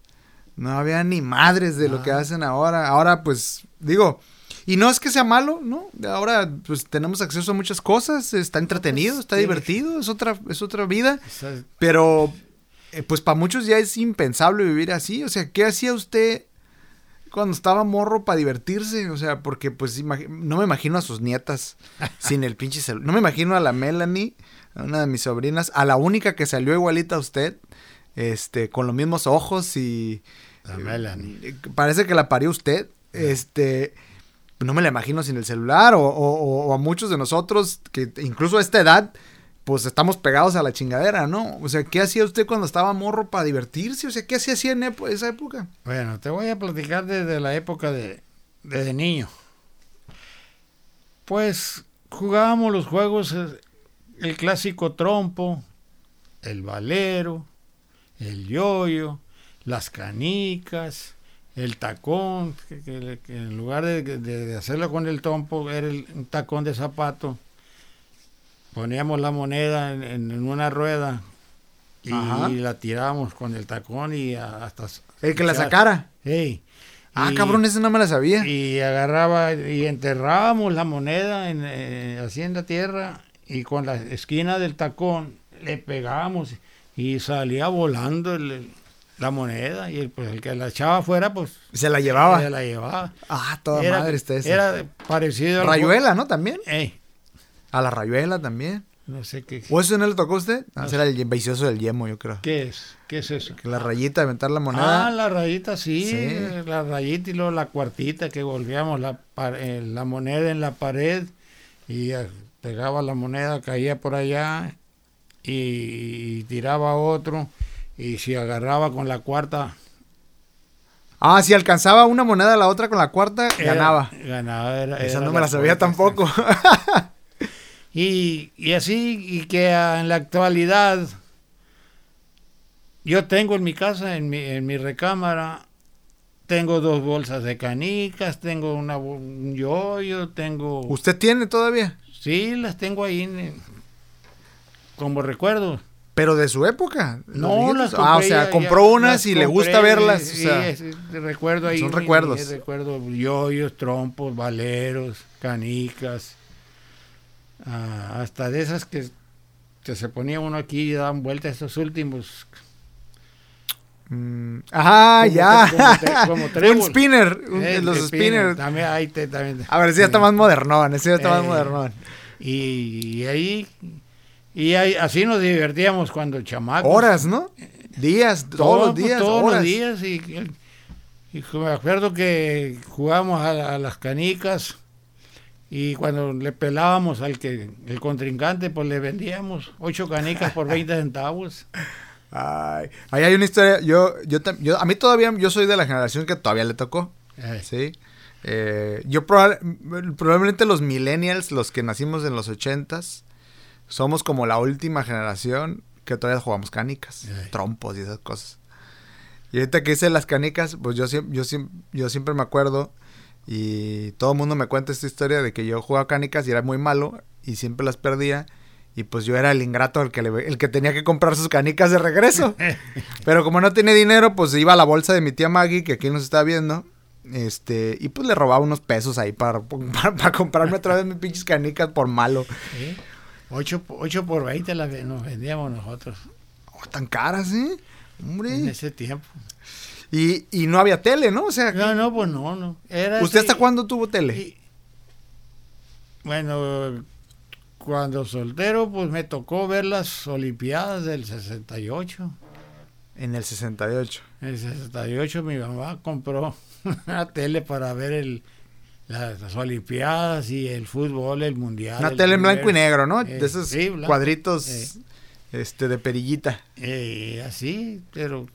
no había ni madres de lo que Ah. hacen ahora. Ahora, pues, digo, y no es que sea malo, ¿no? Ahora, pues, tenemos acceso a muchas cosas, está entretenido, está sí. divertido, es otra, es otra vida. Pero, eh, pues para muchos ya es impensable vivir así. O sea, ¿qué hacía usted cuando estaba morro para divertirse? O sea, porque pues no me imagino a sus nietas sin el pinche celular. No me imagino a la Melanie, a una de mis sobrinas, a la única que salió igualita a usted, este, con los mismos ojos y... La Melanie. Eh, parece que la parió usted. Este no me la imagino sin el celular o, o, a muchos de nosotros que incluso a esta edad pues estamos pegados a la chingadera, ¿no? O sea, ¿qué hacía usted cuando estaba morro para divertirse? O sea, ¿qué hacía así en esa época? Bueno, te voy a platicar desde la época de, de niño. Pues jugábamos los juegos, eh, el clásico trompo, el valero, el yoyo, las canicas, el tacón, que, en lugar de, hacerlo con el trompo, era el, un tacón de zapato poníamos la moneda en, una rueda y, la tirábamos con el tacón y hasta... ¿El que la sacara? Sí. Ah, cabrón, ese no me la sabía. Y agarraba y enterrábamos la moneda en, eh, así en la tierra y con la esquina del tacón le pegábamos y salía volando la moneda y el, pues, el que la echaba afuera pues se la llevaba. Se la llevaba. Ah, toda madre está Era parecido a Rayuela, ¿no? También. Eh, a la rayuela también. No sé qué. ¿O eso no le tocó a usted? Ah, era el vicioso del yemo, yo creo. ¿Qué es? ¿Qué es eso? Que la rayita, aventar la moneda. Ah, la rayita, sí. La rayita y luego la cuartita que volvíamos la, eh, la moneda en la pared y pegaba la moneda, caía por allá y, tiraba otro. Y si agarraba con la cuarta, Ah, si alcanzaba una moneda a la otra con la cuarta, ganaba. Ganaba. Era, Esa no me la sabía tampoco. Y, y así, y que en la actualidad yo tengo en mi casa, en mi, en mi recámara, tengo dos bolsas de canicas, tengo una, un yoyo, tengo... ¿Usted tiene todavía? Sí, las tengo ahí como recuerdo. ¿Pero de su época? No, las Ah, o sea, compró unas y le gusta verlas. Sí, recuerdo ahí. Son recuerdos. recuerdo yoyos, trompos, valeros, canicas. Ah, hasta de esas que, se ponía uno aquí y daban vueltas estos últimos. Mm, ajá, ya. Como, un spinner, eh, los spinners. También, ahí te, también. A ver, si ya está más modernón, ese ya está más eh, modernón. Y, ahí, y ahí, así nos divertíamos cuando chamacos. Horas, ¿no? Días, todos los días. Todos los días. Y, me acuerdo que jugábamos a las canicas y cuando le pelábamos al que el contrincante, pues le vendíamos ocho canicas por 20 centavos. Ay, ahí hay una historia. Yo, yo, yo, a mí todavía, yo soy de la generación que todavía le tocó. Sí. Eh, yo probablemente los millennials, los que nacimos en los ochentas, somos como la última generación que todavía jugamos canicas, trompos y esas cosas. Y ahorita que hice las canicas, pues yo, yo, yo siempre me acuerdo y todo el mundo me cuenta esta historia de que yo jugaba canicas y era muy malo y siempre las perdía. Y pues yo era el ingrato el que, el que tenía que comprar sus canicas de regreso. Pero como no tenía dinero, pues iba a la bolsa de mi tía Maggie, que aquí nos está viendo. Este, y pues le robaba unos pesos ahí para, para, comprarme otra vez mis pinches canicas por malo. 8, por 20 las nos vendíamos nosotros. Oh, tan caras, ¿eh? Hombre. En ese tiempo. Y, y no había tele, ¿no? O sea, no, no, pues no, no. Era ¿Usted hasta cuándo tuvo tele? bueno, cuando soltero, pues me tocó ver las Olimpiadas del 68. En el 68. En el 68 mi mamá compró una tele para ver el, las, Olimpiadas y el fútbol, el mundial. Una tele en blanco y negro, ¿no? de esos cuadritos eh. este, de perillita. Eh, así, pero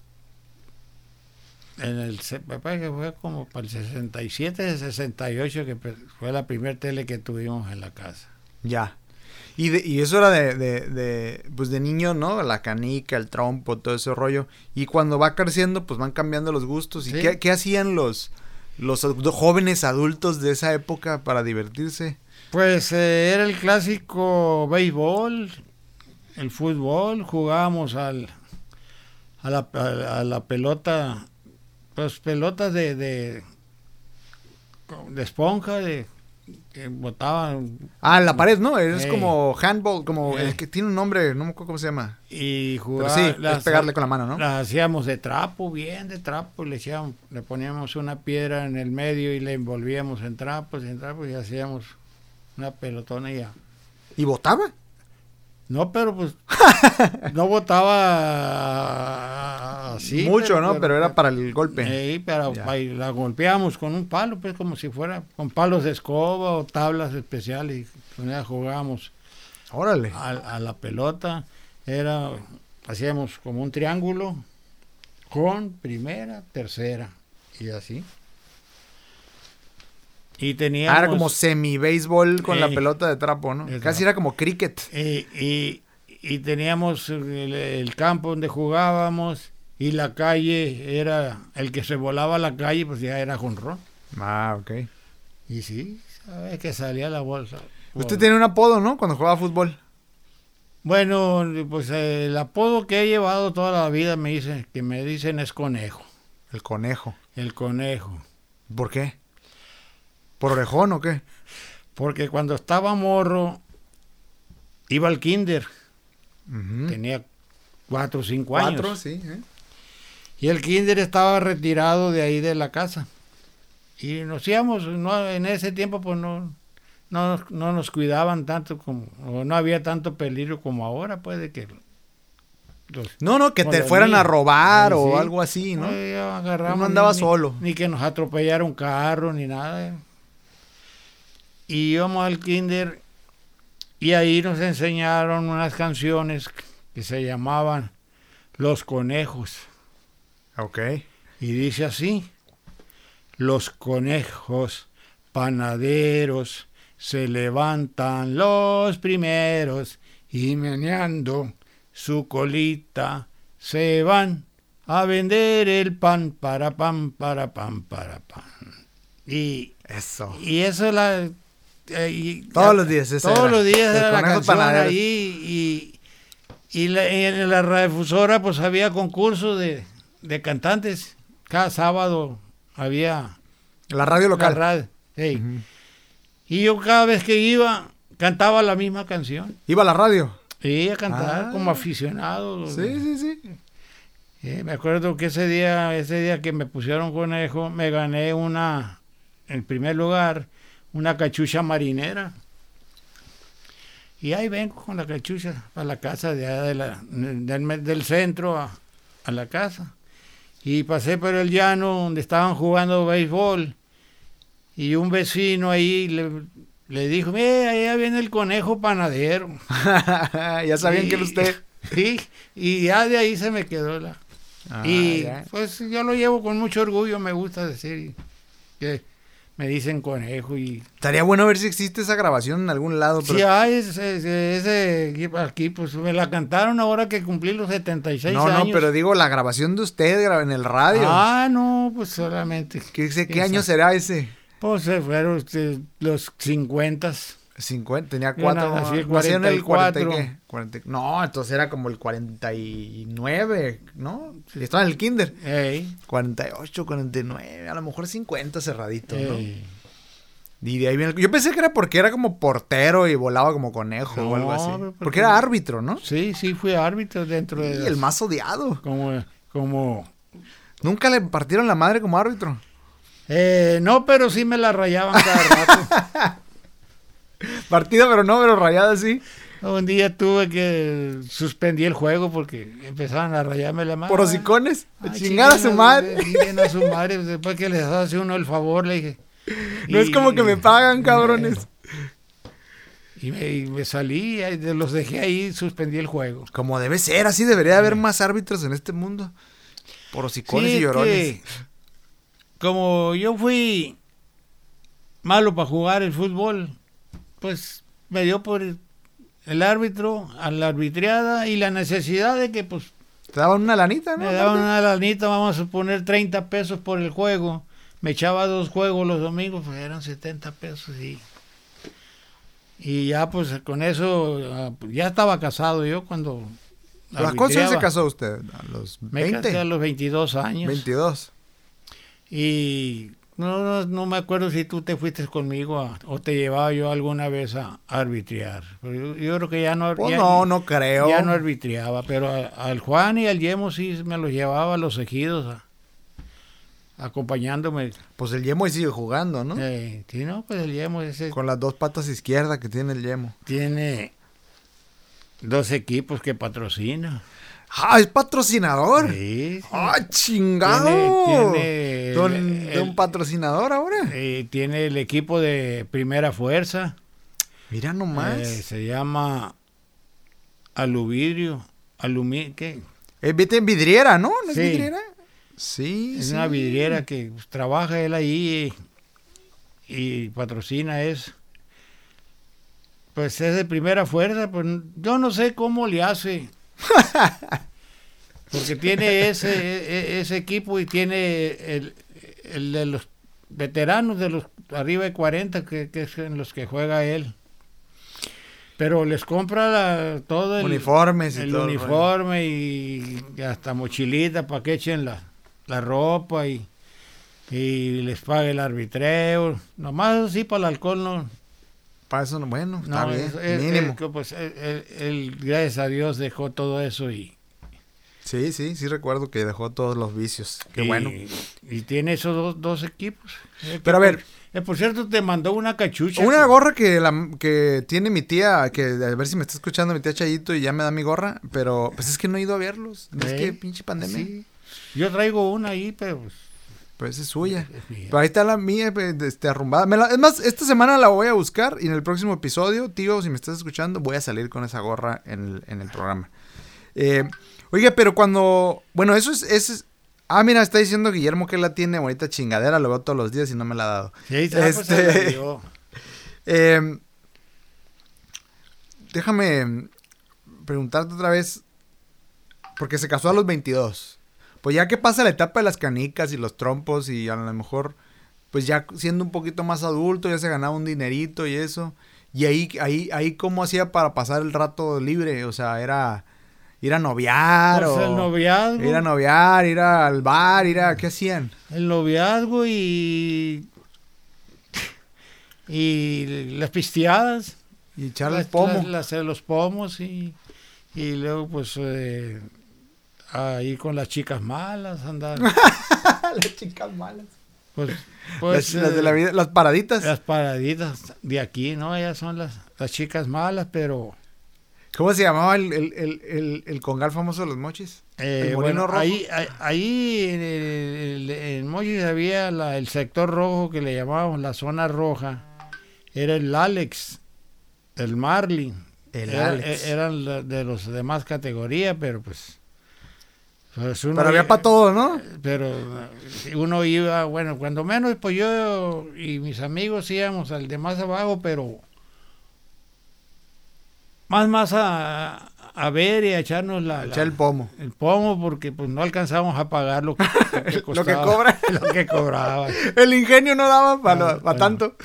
en el me que fue como para el 67, 68 que fue la primera tele que tuvimos en la casa. Ya. Y, de, y eso era de, de, pues de niño, ¿no? La canica, el trompo, todo ese rollo. Y cuando va creciendo, pues van cambiando los gustos. ¿Y qué, qué, hacían los, los jóvenes adultos de esa época para divertirse? Pues eh, era el clásico béisbol, el fútbol, jugábamos al, a, la, a la pelota pues pelotas de, de, de esponja, de que botaban Ah, la pared, ¿no? Es como handball, como Ey. el que tiene un nombre, no me acuerdo cómo se llama. y Pero jugaban. sí, es pegarle con la mano, ¿no? Las hacíamos de trapo, bien de trapo, le, echábamos- le poníamos una piedra en el medio y le envolvíamos en trapos y en trapos y hacíamos una pelotona y ya. ¿Y votaba? No, pero pues no votaba así. Mucho, ¿no? Pero era para el golpe. Sí, pero ahí la golpeábamos con un palo, pues como si fuera con palos de escoba o tablas especiales y con ella jugábamos Órale. a, a la pelota. Era, hacíamos como un triángulo con primera, tercera y así. Y teníamos... Ah, era como semi-béisbol con la pelota de trapo, ¿no? Casi era como cricket. Eh, y, y teníamos el, el campo donde jugábamos y la calle era el que se volaba a la calle, pues ya era jonrón. Ah, ok. Y sí, sabes que salía la bolsa. Usted tiene un apodo, ¿no? Cuando jugaba fútbol. Bueno, pues eh, el apodo que he llevado toda la vida me dicen, que me dicen es conejo, El conejo. el conejo. ¿Por qué? ¿Por orejón o qué? Porque cuando estaba morro, iba al kinder, tenía cuatro o cinco años. Cuatro, sí. ¿eh? Y el kinder estaba retirado de ahí de la casa. Y nos íbamos, no, en ese tiempo pues no, no, no nos cuidaban tanto como, o no había tanto peligro como ahora, pues de que los, No, no, que te fueran a robar Sí, o sí. algo así, ¿no? agarramos Uno andaba ni- solo. Ni que nos atropellara un carro, ni nada. Y íbamos al kinder y ahí nos enseñaron unas canciones que se llamaban Los Conejos. Ok. Y dice así, los conejos panaderos se levantan los primeros y meneando su colita se van a vender el pan para pan para pan para pan. Y, Eso. y eso es la... y- Todos los días Todos era. los días era la canción ahí y, y la, en la radiodifusora pues había concurso de, de cantantes. Cada sábado había La radio la local. Y yo cada vez que iba cantaba la misma canción. Iba a la radio. Y a cantar Ah. como aficionado. Sí, sí, sí. Me acuerdo que ese día, ese día que me pusieron conejo, me gané una, en primer lugar, una cachucha marinera. Y ahí vengo con la cachucha a la casa de de la- del, del centro a, a la casa. Y pasé por el llano donde estaban jugando béisbol. Y un vecino ahí le, le dijo, mira, allá viene el conejo panadero. ya sabían Y- que era usted. Sí, y ya de ahí se me quedó la, Ah, y ya. pues yo lo llevo con mucho orgullo, me gusta decir que me dicen conejo y... Estaría bueno ver si existe esa grabación en algún lado. Pero... Sí, hay ese, ese- ese equipo aquí, pues me la cantaron ahora que cumplí los 76 no, años. no, pero digo la grabación de usted en el radio. Ah, no, pues solamente. ¿Qué, qué año será ese? Pues se fueron este, los 50. 50, tenía Yo cuatro. nací el nació en el 40 y 44. qué? 40 no, entonces era como el 49, ¿no? Estaba en el kinder. Ey, 48, 49, a lo mejor 50 cerradito, ¿no? Y de ahí viene el- Yo pensé que era porque era como portero y volaba como conejo o No, algo así. Porque porque- era árbitro, ¿no? Sí, sí, fui árbitro dentro de... Y el más odiado. Como, como Nunca le partieron la madre como árbitro. Eh, no, pero sí me la rayaban cada rato. Partida, pero no, pero rayada sí. Un día tuve que suspendí el juego porque empezaban a rayarme la mano. Por hocicones. A chingar a su madre. a su madre. Después que les hace uno el favor, le dije. No es como que me pagan, cabrones. Y me, y me salí, los dejé ahí, suspendí el juego. Como debe ser, así debería haber más árbitros en este mundo. Por hocicones Sí, y es llorones. como yo fui malo para jugar el fútbol, pues me dio por el, árbitro, a la arbitriada y la necesidad de que pues Te daban una lanita, ¿no? me daban una lanita, vamos a suponer 30 pesos por el juego. Me echaba dos juegos los domingos, pues eran 70 pesos y, y ya pues con eso, ah, pues, ya estaba casado yo cuando... ¿A cuántos años se casó usted? ¿A los Me casé a 20? los 22 años. 22. Y no, no, no me acuerdo si tú te fuiste conmigo a- o te llevaba yo alguna vez a, arbitrar. Yo, yo creo que ya no. Pues ya- no, no creo. Ya no arbitriaba, pero a- al Juan y al Yemo sí me los llevaba a los ejidos acompañándome. Pues el Yemo ahí sigue jugando, ¿no? Eh, sí, no, pues el Yemo ese Con las dos patas izquierdas que tiene el Yemo. tiene dos equipos que patrocina. ¡Ah, es patrocinador! Sí, sí. ¡Ah, chingado! Tiene- tiene Don- el- patrocinador ahora. Eh, tiene el equipo de primera fuerza. Mira nomás. eh, se llama Aluvidrio. Alumi ¿qué? En vidriera, ¿no? ¿No es Sí. vidriera? Sí, Es sí. una vidriera que trabaja él ahí y, y patrocina es. Pues es de primera fuerza, pues yo no sé cómo le hace. Porque tiene ese, e- e- ese equipo y tiene el, el de los veteranos de los arriba de 40, que, que es en los que juega él. Pero les compra la- todo el, Uniformes y el todo uniforme y, y hasta mochilita para que echen la, la ropa y, y les pague el arbitreo. Nomás así para el alcohol no. Para eso, no- bueno, está bien. es- es- mínimo. que, pues, él, él- él, gracias a Dios dejó todo eso y, Sí, sí, sí recuerdo que dejó todos los vicios. Qué y- bueno. Y tiene esos dos, dos equipos. Eh, Pero a ver. eh, por cierto, te mandó una cachucha. Una que- gorra que, la, que tiene mi tía, que a ver si me está escuchando mi tía Chayito y ya me da mi gorra, pero pues es que no he ido a verlos. Es ¿Eh? que pinche pandemia. Sí. Yo traigo una ahí, pero pues, Pues es suya. Pero ahí está la mía, este, arrumbada. Me la- es más, esta semana la voy a buscar y en el próximo episodio, tío, si me estás escuchando, voy a salir con esa gorra en el, en el programa. Eh, oiga, pero cuando... Bueno, eso es, eso es- Ah, mira, está diciendo Guillermo que la tiene bonita chingadera, lo veo todos los días y no me la ha dado. Sí, pues, Este-. Eh, déjame preguntarte otra vez, porque se casó a los 22. Pues ya que pasa la etapa de las canicas y los trompos y a lo mejor, pues ya siendo un poquito más adulto, ya se ganaba un dinerito y eso. Y ahí, ahí, ahí cómo hacía para pasar el rato libre, o sea, era ir a noviar Pues o el noviazgo. ir a noviar, ir al bar, ir a, ¿qué hacían? El noviazgo y. Y las pisteadas. Y echar el las- pomo. las- las- los pomos y. Y luego, pues. Eh, ahí con las chicas malas, andar. las chicas malas. Pues. pues, las, las de la eh, vida, las paraditas. Las paraditas de aquí, ¿no? Ellas son las, las chicas malas, pero. ¿Cómo se llamaba el, el, el, el, congal famoso de los mochis? Eh, ¿El bueno, Rojo? ahí, ahí, ahí en, el- en Mochis había la- el sector rojo que le llamábamos la zona roja. Era el Alex, el Marlin. El Era- Alex. e- eran la- de los demás categorías, pero pues. Pues uno Pero había para todo, ¿no? Pero eh, uno iba, bueno, cuando menos, pues yo y mis amigos íbamos al de más abajo, pero más, más a, a ver y a echarnos la, Echar el pomo. el pomo, porque pues no alcanzábamos a pagar lo que, lo que Lo que cobra. lo que cobraba. El ingenio no daba para Ah, bueno. tanto.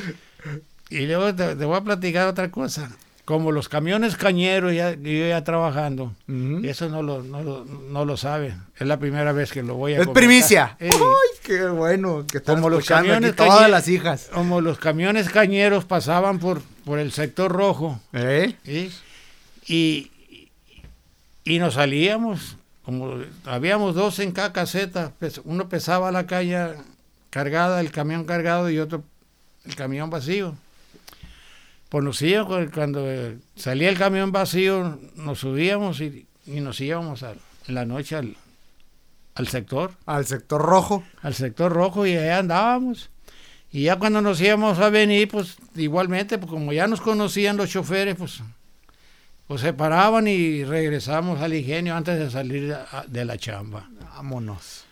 Y luego te, te voy a platicar otra cosa. Como los camiones cañeros, ya, yo ya trabajando, y eso no lo, no, lo, no lo saben. Es la primera vez que lo voy a Es comentar. primicia. Eh, Ay, qué bueno que están Como los aquí camiones todas las hijas. como los camiones cañeros pasaban por, por el sector rojo ¿Eh? ¿sí? y, y nos salíamos, como habíamos dos en cada caseta, pues, uno pesaba la calle cargada, el camión cargado y otro el camión vacío. Pues nos íbamos, cu- cuando eh, salía el camión vacío, nos subíamos y, y nos íbamos al- en la noche al, al sector Al sector rojo. al sector rojo y allá andábamos. Y ya cuando nos íbamos a venir, pues igualmente, pues como ya nos conocían los choferes, pues, pues se paraban y regresamos al ingenio antes de salir a- de la chamba. Vámonos.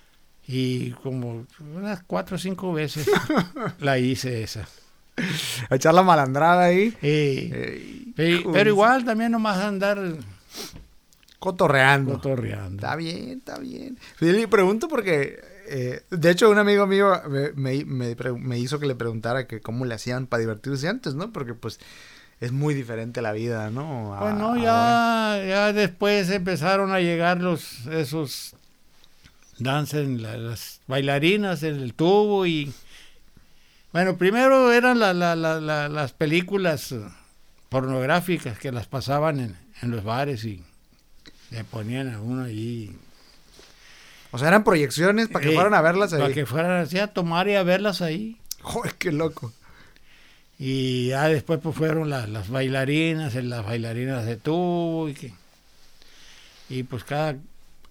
Y como unas cuatro o cinco veces la hice esa. A echar la malandrada ahí. Eh, pero, igual también nomás andar Cotorreando. cotorreando. Está bien, está bien. Sí, le pregunto porque, eh, de hecho, un amigo mío me, me- me pre- me hizo que le preguntara que cómo le hacían para divertirse antes, ¿no? Porque, pues, es muy diferente la vida, ¿no? A- Pues ya, ya después empezaron a llegar los esos danzas, la- las bailarinas en el tubo y Bueno, primero eran la- la- la- la- las películas eh, pornográficas que las pasaban en, en los bares y le ponían a uno allí. O sea, eran proyecciones para que Eh, fueran a verlas ahí. Para que fueran así a tomar y a verlas ahí. Joder, qué loco. Y ya después pues fueron las, las bailarinas, eh, las bailarinas de tubo y que... Y pues cada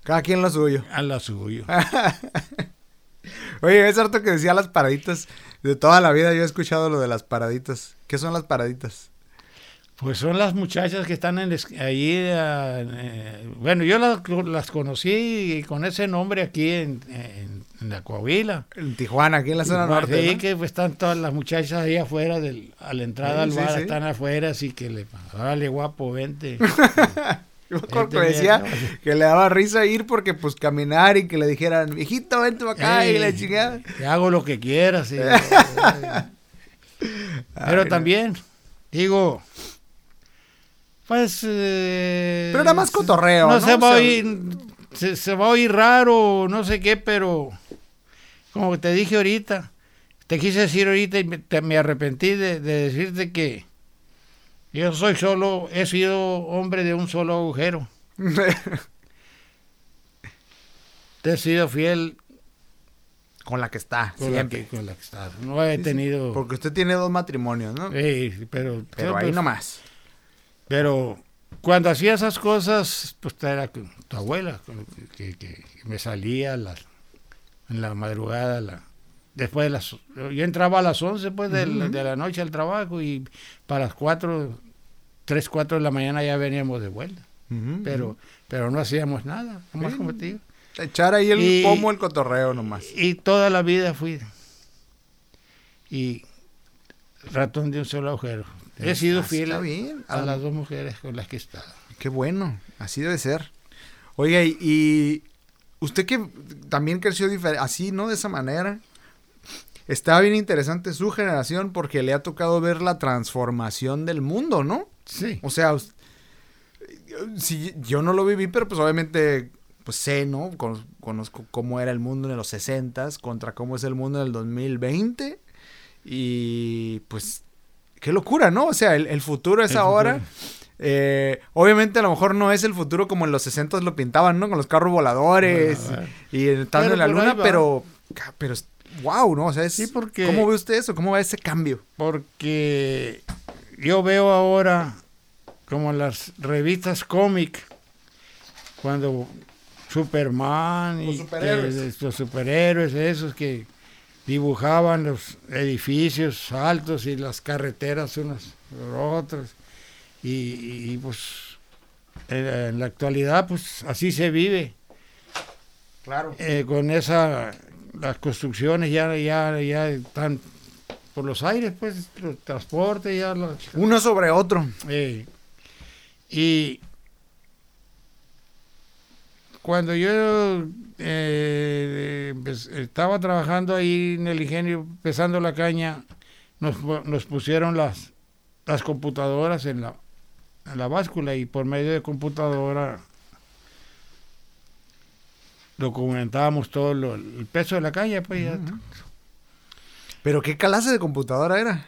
Cada quien lo suyo. a la suyo. Oye, es cierto que decía las paraditas. De toda la vida yo he escuchado lo de las paraditas. ¿Qué son las paraditas? Pues son las muchachas que están en ahí, eh, eh, bueno, yo las, las conocí con ese nombre aquí en, en- en la Coahuila. En Tijuana, aquí en la zona norte. Sí, ¿no? que pues, están todas las muchachas ahí afuera, del, a la entrada Sí, al sí, bar, sí. están afuera, así que le, órale guapo, vente. Yo me acuerdo que decía no. que le daba risa ir porque pues caminar y que le dijeran, viejito, vente acá y la chingada. Te hago lo que quieras. sí. Pero también, digo, pues... eh, Pero era más cotorreo, ¿no? se, O va a oír, se, se va a oír raro, no sé qué, pero como te dije ahorita, te quise decir ahorita y me, te- me arrepentí de, de decirte que yo soy solo, he sido hombre de un solo agujero. Te he sido fiel Con la que está, con la, siempre. que, con la que estás. No he Sí, tenido... Porque usted tiene dos matrimonios, ¿no? Sí, pero, Pero ahí pues, nomás. Pero cuando hacía esas cosas, pues era tu abuela, que, que- que me salía a las- en la madrugada, la, después de las... Yo entraba a las 11 pues, de, la- de la noche al trabajo y para las 4, 3, 4 de la mañana ya veníamos de vuelta. Pero, pero no hacíamos nada, nomás Sí. como te digo. Echar ahí el Y- pomo, el cotorreo nomás. Y toda la vida fui. Y ratón de un solo agujero. He sido fiel a, las dos mujeres con las que he estado. Qué bueno, así debe ser. Oiga, y, y usted que también creció así, ¿no? De esa manera. Está bien interesante su generación porque le ha tocado ver la transformación del mundo, ¿no? Sí. O sea, si yo no lo viví, pero pues obviamente pues sé, ¿no? Con- Conozco cómo era el mundo en los 60 contra cómo es el mundo en el 2020 y pues qué locura, ¿no? O sea, el, el futuro es El ahora. futuro. Eh, obviamente a lo mejor no es el futuro como en los 60 lo pintaban, ¿no? Con los carros voladores Bueno, y estando en la luna, pero pero wow, ¿no? O sea, es Sí, porque- ¿Cómo ve usted eso? ¿Cómo ve ese cambio? Porque yo veo ahora como las revistas cómic cuando Superman y Los superhéroes. que- los superhéroes esos que dibujaban los edificios altos y las carreteras unas por otras y, y, pues en, en la actualidad pues así se vive Claro. eh, con esa las construcciones ya ya ya están por los aires pues los transportes ya los, Uno sobre otro. eh, y cuando yo eh, empe- estaba trabajando ahí en el ingenio pesando la caña nos, pu- nos pusieron las las computadoras en la en la báscula y por medio de computadora documentábamos todo lo- el peso de la caña pues ya. Pero qué clase de computadora era.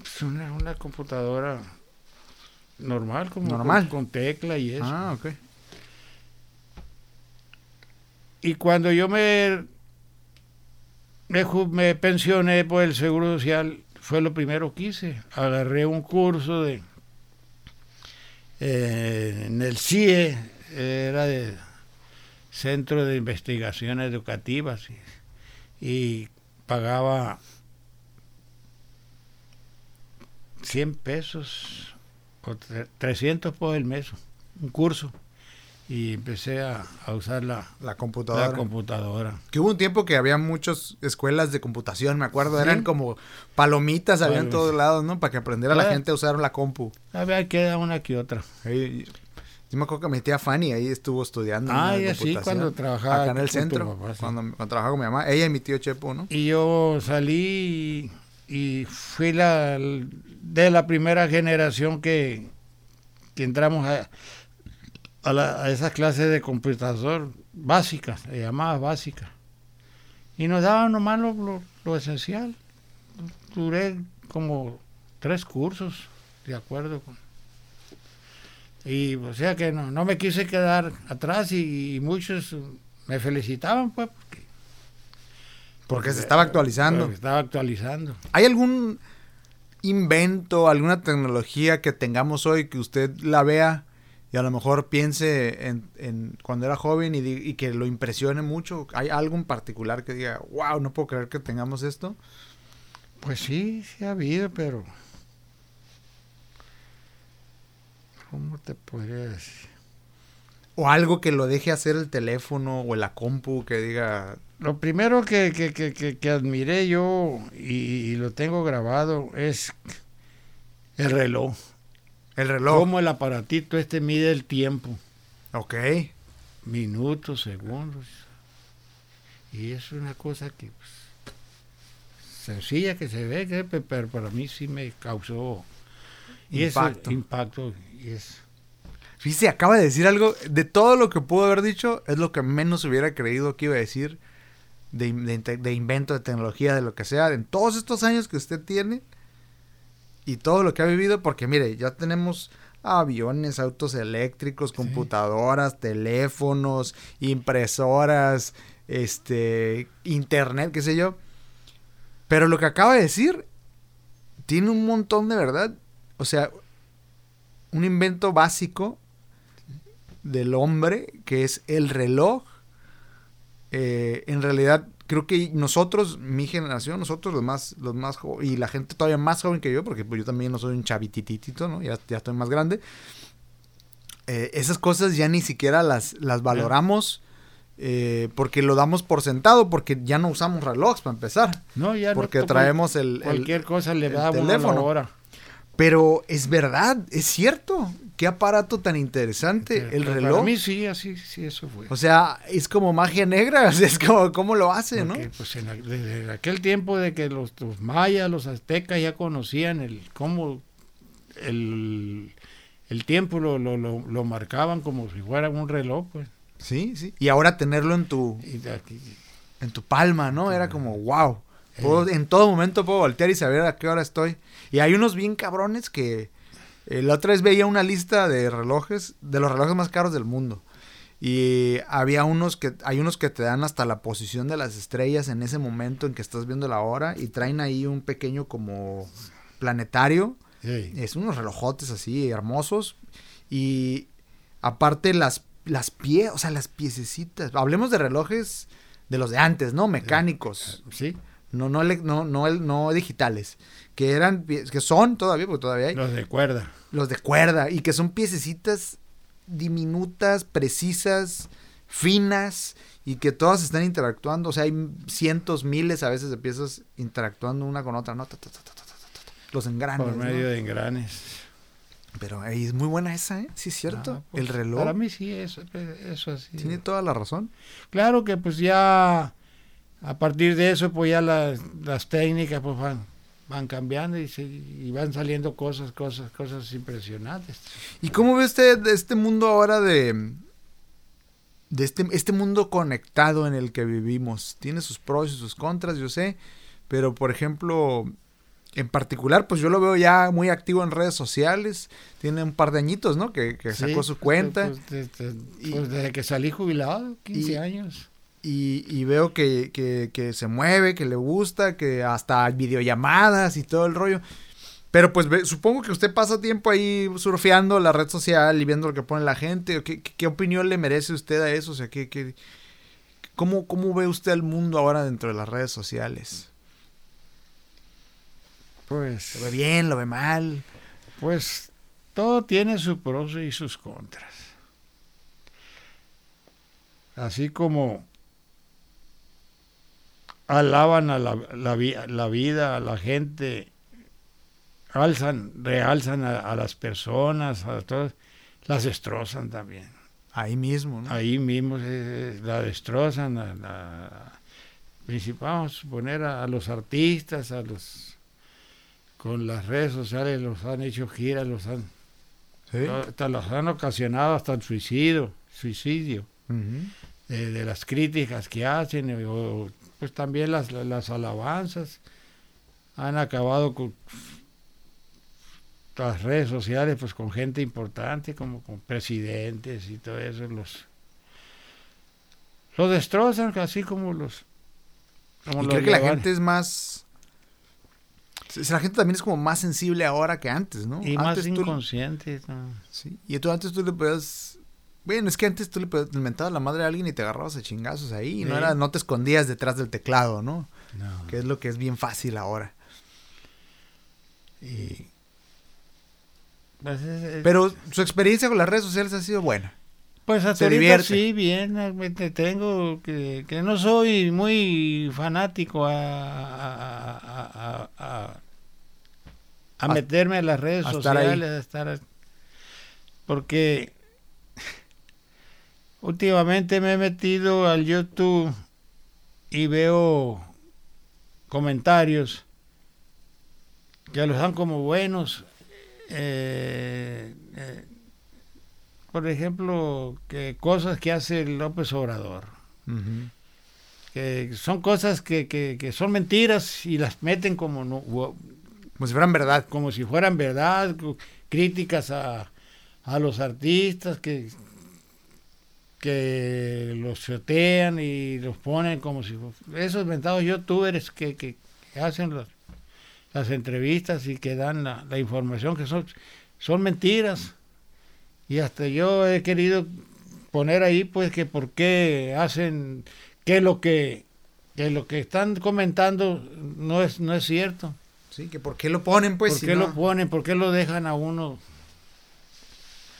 Es una, una computadora normal, como Normal. Con, con tecla y eso. Ah, ok. Y cuando yo me, me, pensioné por el Seguro Social, fue lo primero que hice. Agarré un curso de eh, en el CIE, era de Centro de Investigaciones Educativas, y, y pagaba 100 pesos o tre- 300 por el mes, un curso. Y empecé a, a usar la, La computadora. la computadora. que hubo un tiempo que había muchas escuelas de computación, me acuerdo. Sí. Eran como palomitas, había en todos lados, ¿no? Para que aprendiera la Claro. gente a usar la compu. A ver, queda una que otra. Yo me acuerdo que mi tía Fanny ahí estuvo estudiando. en Ah, la y así cuando trabajaba Acá en el centro. papá, sí. cuando, cuando trabajaba con mi mamá. Ella y mi tío Chepo, ¿no? Y yo salí y, y fui la, de la primera generación que, que entramos a, a, la- a esas clases de computador básicas, se llamaba básicas. Y nos daban nomás lo, lo- lo esencial. Duré como tres cursos, de acuerdo con... Y o sea que no, no me quise quedar atrás y, y muchos me felicitaban pues porque, Porque se estaba actualizando. porque estaba actualizando. ¿Hay algún invento, alguna tecnología que tengamos hoy que usted la vea y a lo mejor piense en, en cuando era joven y, y que lo impresione mucho? ¿Hay algo en particular que diga, wow, no puedo creer que tengamos esto? Pues sí, sí ha habido, pero ¿cómo te podría decir? O algo que lo deje hacer el teléfono o la compu que diga, Lo primero que, que, que, que, admiré yo y, y lo tengo grabado es el reloj. el reloj. Cómo el aparatito este mide el tiempo, Ok. minutos, segundos. Y es una cosa que pues, sencilla que se ve, pero para mí sí me causó y Impacto. impacto. Y es, Fíjese, acaba de decir algo, de todo lo que pudo haber dicho, es lo que menos hubiera creído que iba a decir de, de de invento, de tecnología, de lo que sea, en todos estos años que usted tiene y todo lo que ha vivido, porque mire, ya tenemos aviones, autos eléctricos, computadoras, teléfonos, impresoras, este, internet, qué sé yo. Pero lo que acaba de decir tiene un montón de verdad. O sea, un invento básico del hombre que es el reloj. Eh, en realidad, creo que nosotros, mi generación, nosotros los más, los más y la gente todavía más joven que yo, porque pues, yo también no soy un chavititito, ¿no? Ya, ya estoy más grande. Eh, esas cosas ya ni siquiera las, las valoramos eh, porque lo damos por sentado, porque ya no usamos relojes para empezar. no, ya no Porque to- traemos el, el- cualquier cosa le da uno la teléfono. hora. Pero es verdad, es cierto. Qué aparato tan interesante el Para reloj. mí sí, así sí eso fue. O sea, es como magia negra, es como cómo lo hace, ¿no? Porque, pues, en desde aquel tiempo de que los, los mayas, los aztecas ya conocían el cómo el, el tiempo lo, lo, lo, lo marcaban como si fuera un reloj, pues. Sí, sí. Y ahora tenerlo en tu aquí- en tu palma, ¿no? Era como, wow. Puedo- en todo momento puedo voltear y saber a qué hora estoy. Y hay unos bien cabrones que eh, la otra vez veía una lista de relojes, de los relojes más caros del mundo. Y había unos que, hay unos que te dan hasta la posición de las estrellas en ese momento en que estás viendo la hora y traen ahí un pequeño como planetario. Es unos relojotes así hermosos. Y aparte las, las pie, o sea, las piececitas. Hablemos de relojes de los de antes, ¿no? Mecánicos. Sí, No, no, no, no, no digitales. Que eran, que son todavía, porque todavía hay, los de cuerda. los de cuerda. Y que son piececitas diminutas, precisas, finas. Y que todas están interactuando. O sea, hay cientos, miles a veces de piezas interactuando una con otra, ¿no? Ta, ta, ta. Los engranes. por ¿no? medio de engranes. Pero ahí es muy buena esa, ¿eh? Sí, es cierto. Ah, pues, el reloj Para mí sí, eso, eso así. tiene toda la razón. Claro que pues ya a partir de eso pues ya las, las técnicas pues van, van cambiando y, se- y van saliendo cosas, cosas, cosas impresionantes. ¿Y cómo ve usted este mundo ahora de, de este, este mundo conectado en el que vivimos? Tiene sus pros y sus contras, yo sé, pero por ejemplo, en particular, pues yo lo veo ya muy activo en redes sociales. Tiene un par de añitos, ¿no? Que, que sacó Sí, su cuenta. Pues, desde, Y- pues, desde que salí jubilado, 15 y- años. Y, y veo que, que, que se mueve, que le gusta, que hasta videollamadas y todo el rollo. Pero pues ve- supongo que usted pasa tiempo ahí surfeando la red social y viendo lo que pone la gente. ¿Qué, qué, qué opinión le merece usted a eso? O sea, ¿qué, qué, cómo, ¿cómo ve usted el mundo ahora dentro de las redes sociales? Pues, ¿Lo ve bien? ¿Lo ve mal? pues todo tiene sus pros y sus contras. Así como alaban a la, la la vida, a la gente, alzan, realzan a, a las personas, a todas, las destrozan también. Ahí mismo, ¿no? Ahí mismo se- la destrozan, a la, principal, vamos a suponer a, a los artistas, a los con las redes sociales los han hecho giras, los han Sí. hasta los han ocasionado hasta el suicidio, suicidio de, de las críticas que hacen o pues también las, las alabanzas han acabado con las redes sociales, pues con gente importante, como con presidentes y todo eso, los, los destrozan, así como los... Como y creo que la gente es más... La gente también es como más sensible ahora que antes, ¿no? Y antes más inconsciente. Sí, y tú antes tú le podías... Bueno, es que antes tú le mentabas la madre a alguien y te agarrabas a chingazos ahí. Y no, era, no te escondías detrás del teclado, ¿no? No. Que es lo que es bien fácil ahora. Y pues Pero su experiencia con las redes sociales ha sido buena. Pues hasta ahorita sí, bien, me tengo que, que no soy muy fanático a, a, a, a meterme a las redes sociales, estar porque últimamente me he metido al YouTube y veo comentarios que los dan como buenos. Eh, eh, por ejemplo, que cosas que hace López Obrador, que son cosas que, que, son mentiras y las meten como, no, como si fueran verdad. Como si fueran verdad, críticas a, a los artistas que, que los chotean y los ponen como si esos inventados youtubers que, que, hacen los las entrevistas y que dan la, información que son, son mentiras. Y hasta yo he querido poner ahí pues que por qué hacen, que lo que, que lo que están comentando no es, no es cierto. Sí, que por qué lo ponen pues. ¿Por qué lo ponen? ¿Por qué lo dejan a uno?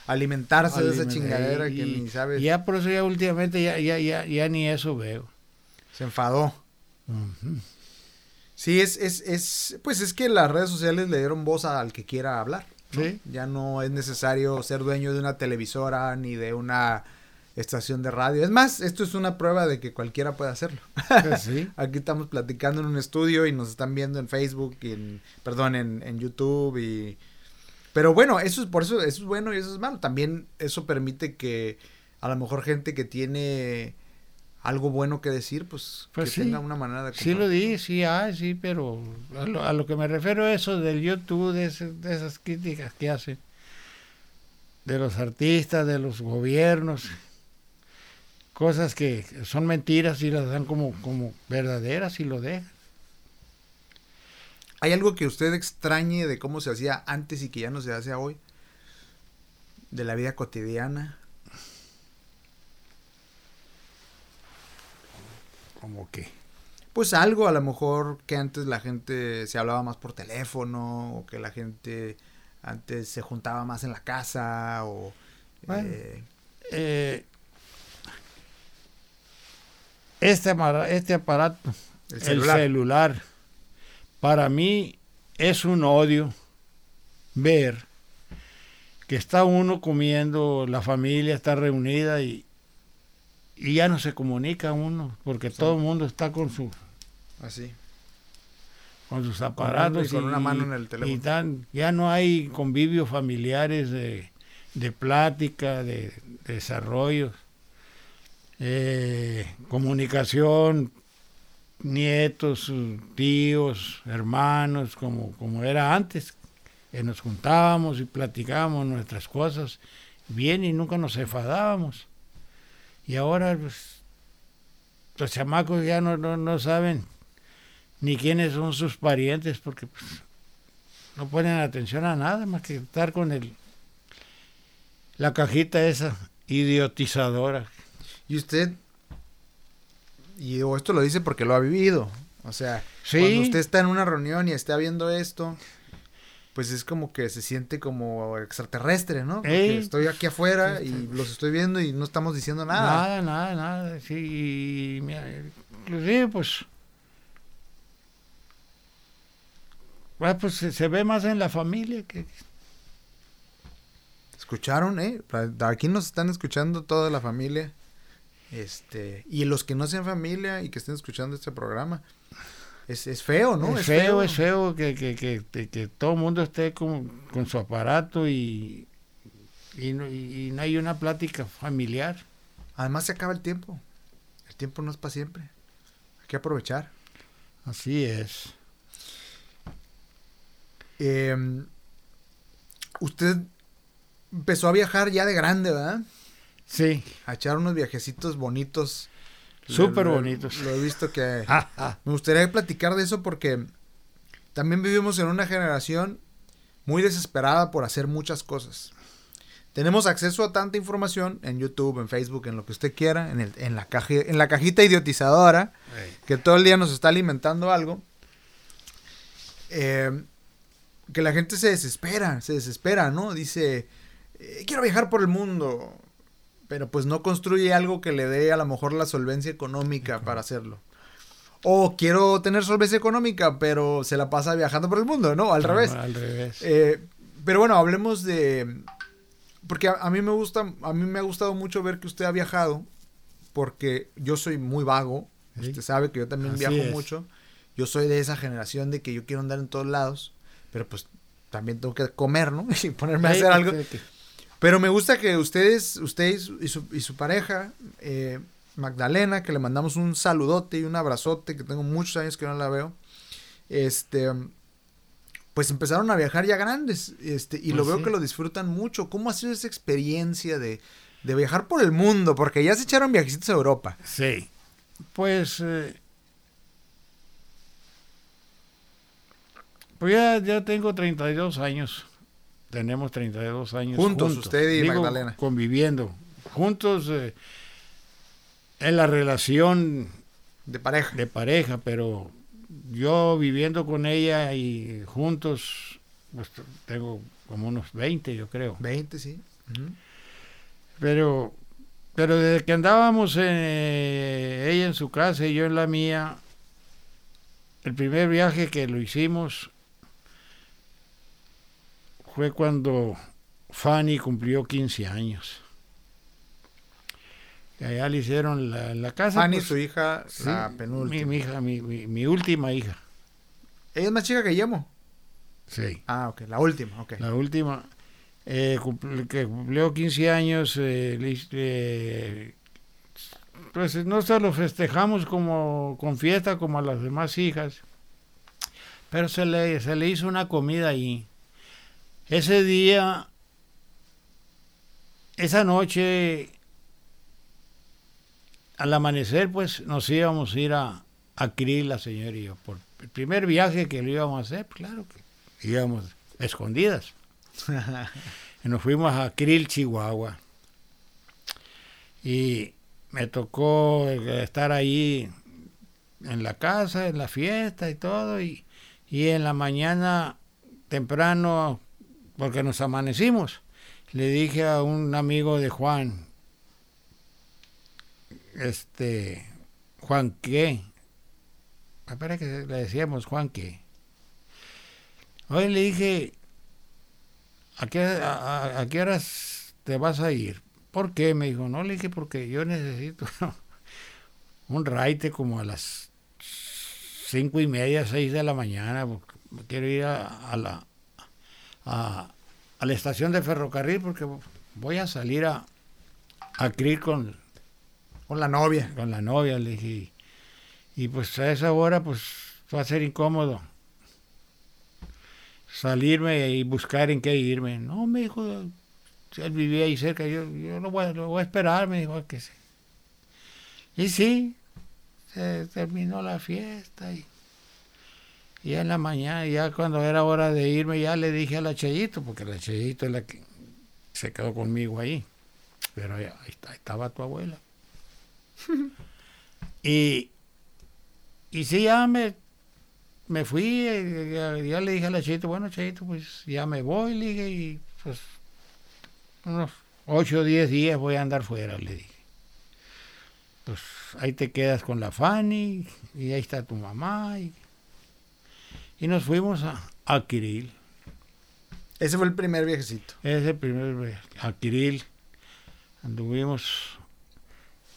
Alimentarse de esa chingadera que ni sabes. Ya por eso ya últimamente ya, ya, ya, ya ni eso veo. Se enfadó. Sí, es, es, es, pues es que las redes sociales le dieron voz al que quiera hablar. Sí. Ya no es necesario ser dueño de una televisora ni de una estación de radio. Es más, esto es una prueba de que cualquiera puede hacerlo. Sí. Aquí estamos platicando en un estudio y nos están viendo en Facebook y en, perdón, en, en YouTube y... Pero bueno, eso es por eso, eso es bueno y eso es malo. También eso permite que a lo mejor gente que tiene algo bueno que decir, pues, pues que tenga una manera de... Sí lo di, sí hay, sí, pero a lo, que me refiero eso del YouTube, de, de, esas críticas que hacen, de los artistas, de los gobiernos, cosas que son mentiras y las dan como, como verdaderas y lo dejan. ¿Hay algo que usted extrañe de cómo se hacía antes y que ya no se hace hoy? De la vida cotidiana. como que pues algo a lo mejor que antes la gente se hablaba más por teléfono o que la gente antes se juntaba más en la casa o eh, eh, este, este aparato el celular. Para mí es un odio ver que está uno comiendo la familia está reunida y, y ya no se comunica uno porque todo el mundo está con su así. con sus aparatos y con una mano en el teléfono. y ya no hay convivios familiares de, de plática de, desarrollo eh, comunicación nietos tíos hermanos como como era antes. Que nos juntábamos y platicábamos nuestras cosas bien y nunca nos enfadábamos. Y ahora pues, los chamacos ya no, no, saben ni quiénes son sus parientes porque pues, no ponen atención a nada más que estar con el la cajita esa idiotizadora. Y usted, y esto lo dice porque lo ha vivido, o sea, cuando usted está en una reunión y está viendo esto, pues es como que se siente como extraterrestre, ¿no? Porque estoy aquí afuera y los estoy viendo y no estamos diciendo nada. Nada, nada, nada. Sí, inclusive pues... pues se, ve más en la familia que... ¿Escucharon, eh? Aquí nos están escuchando toda la familia. Este, y los que no sean familia y que estén escuchando este programa, es, es feo, ¿no? Es, feo, es feo que, que, que, que todo el mundo esté con, con su aparato y, y, no, y, no hay una plática familiar. Además se acaba el tiempo. El tiempo no es para siempre. que aprovechar. Así es. Eh, usted empezó a viajar ya de grande, ¿verdad? Sí. A echar unos viajecitos bonitos. Súper bonitos. Lo he visto que... Ah, ah. Me gustaría platicar de eso porque también vivimos en una generación muy desesperada por hacer muchas cosas. Tenemos acceso a tanta información en YouTube, en Facebook, en lo que usted quiera, en, el, en, la, caji- en la cajita idiotizadora, que todo el día nos está alimentando algo. Eh, que la gente se desespera, se desespera, ¿no? Dice, eh, quiero viajar por el mundo, pero pues no construye algo que le dé a lo mejor la solvencia económica para hacerlo. O quiero tener solvencia económica, pero se la pasa viajando por el mundo, ¿no? Al revés. Al revés. Eh, pero bueno, hablemos de... Porque a, a mí me gusta, a mí me ha gustado mucho ver que usted ha viajado, porque yo soy muy vago. Sí. Usted sabe que yo también Así viajo es. mucho. Yo soy de esa generación de que yo quiero andar en todos lados, pero pues también tengo que comer, ¿no? Y ponerme a hacer algo. Pero me gusta que ustedes, usted y su, y su, pareja, eh, Magdalena, que le mandamos un saludote y un abrazote, que tengo muchos años que no la veo, este, pues empezaron a viajar ya grandes, este, y lo Pues veo sí. que lo disfrutan mucho. ¿Cómo ha sido esa experiencia de, de viajar por el mundo? Porque ya se echaron viajecitos a Europa. Sí. Pues. eh, pues ya, ya tengo 32 años. Tenemos 32 años. Juntos, usted y Digo, Magdalena. Conviviendo. Juntos eh, en la relación De pareja. de pareja, pero yo viviendo con ella y juntos, pues tengo como unos 20, yo creo. 20, sí. Pero, pero desde que andábamos eh, ella en su casa y yo en la mía, el primer viaje que lo hicimos fue cuando Fanny cumplió 15 años. Y allá le hicieron la, la casa. Fanny, pues, su hija, sí, la mi, penúltima. mi hija, mi, mi- mi última hija. Ella es más chica que Yemo. Sí. Ah, ok, la última, ok. La última, eh, que cumplió 15 años, eh, le eh, pues no se lo festejamos como con fiesta como a las demás hijas, pero se le, se le hizo una comida ahí. Ese día, esa noche, al amanecer, pues nos íbamos a ir a, a Krill, la señora y yo, por el primer viaje que lo íbamos a hacer, pues, claro que íbamos escondidas. Y nos fuimos a Krill, Chihuahua. Y me tocó eh, estar ahí en la casa, en la fiesta y todo. Y, y en la mañana temprano, porque nos amanecimos, le dije a un amigo de Juan, este, Juan qué, espera que le decíamos Juan qué. Hoy le dije, ¿a qué, a, qué horas te vas a ir? ¿Por qué? Me dijo, no, le dije, porque yo necesito un raite como a las cinco y media, seis de la mañana, porque quiero ir a la a, a la estación de ferrocarril porque voy a salir a, a con, Con la novia. con la novia, le dije. Y, y pues a esa hora pues va a ser incómodo salirme y buscar en qué irme. No, me dijo, él vivía ahí cerca, yo, yo lo, voy, a- lo voy a esperar, me dijo que sí. Y sí, se terminó la fiesta y, y en la mañana, ya cuando era hora de irme, ya le dije a la Chayito, porque la Chayito es la que se quedó conmigo ahí. Pero ahí, ahí estaba tu abuela. y, y sí, ya me, me fui, eh, ya, ya le dije a la Chayito, bueno, Chayito, pues ya me voy, le dije, y pues unos 8 o 10 días voy a andar fuera, le dije. Pues ahí te quedas con la Fanny, y ahí está tu mamá, y, y nos fuimos a, a. Ese fue el primer viajecito. Ese primer viaje, a Kirill. Anduvimos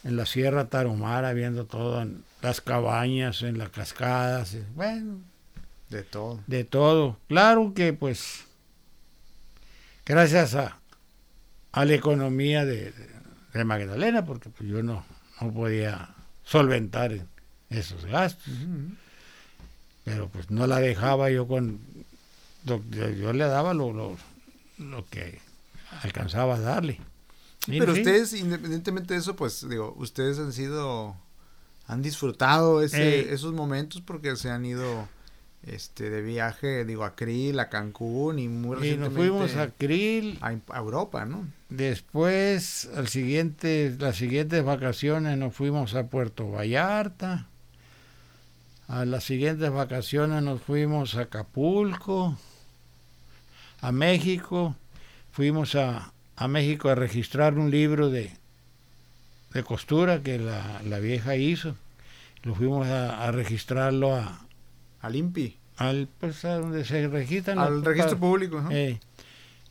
en la Sierra Tarahumara viendo todo, en las cabañas, en las cascadas, bueno, De todo. de todo. Claro que pues, gracias a, a la economía de, de- de Magdalena, porque pues, yo no, no podía solventar en, esos gastos. Ujú. Pero pues no la dejaba yo con... yo le daba lo, lo, lo que alcanzaba a darle. Y, Pero ustedes, independientemente de eso, pues digo, ustedes han sido, han disfrutado ese, Eh. esos momentos porque se han ido este de viaje, digo, a Krill, a Cancún y muy Y nos recientemente fuimos a Krill. a, a Europa, ¿no? Después, al siguiente, las siguientes vacaciones nos fuimos a Puerto Vallarta. A las siguientes vacaciones nos fuimos a Acapulco, a México. Fuimos a, a México a registrar un libro de, de costura que la, la vieja hizo. Lo fuimos a, a registrarlo a, Al INPI, al, pues, a donde se registran al registro público, ¿no? eh,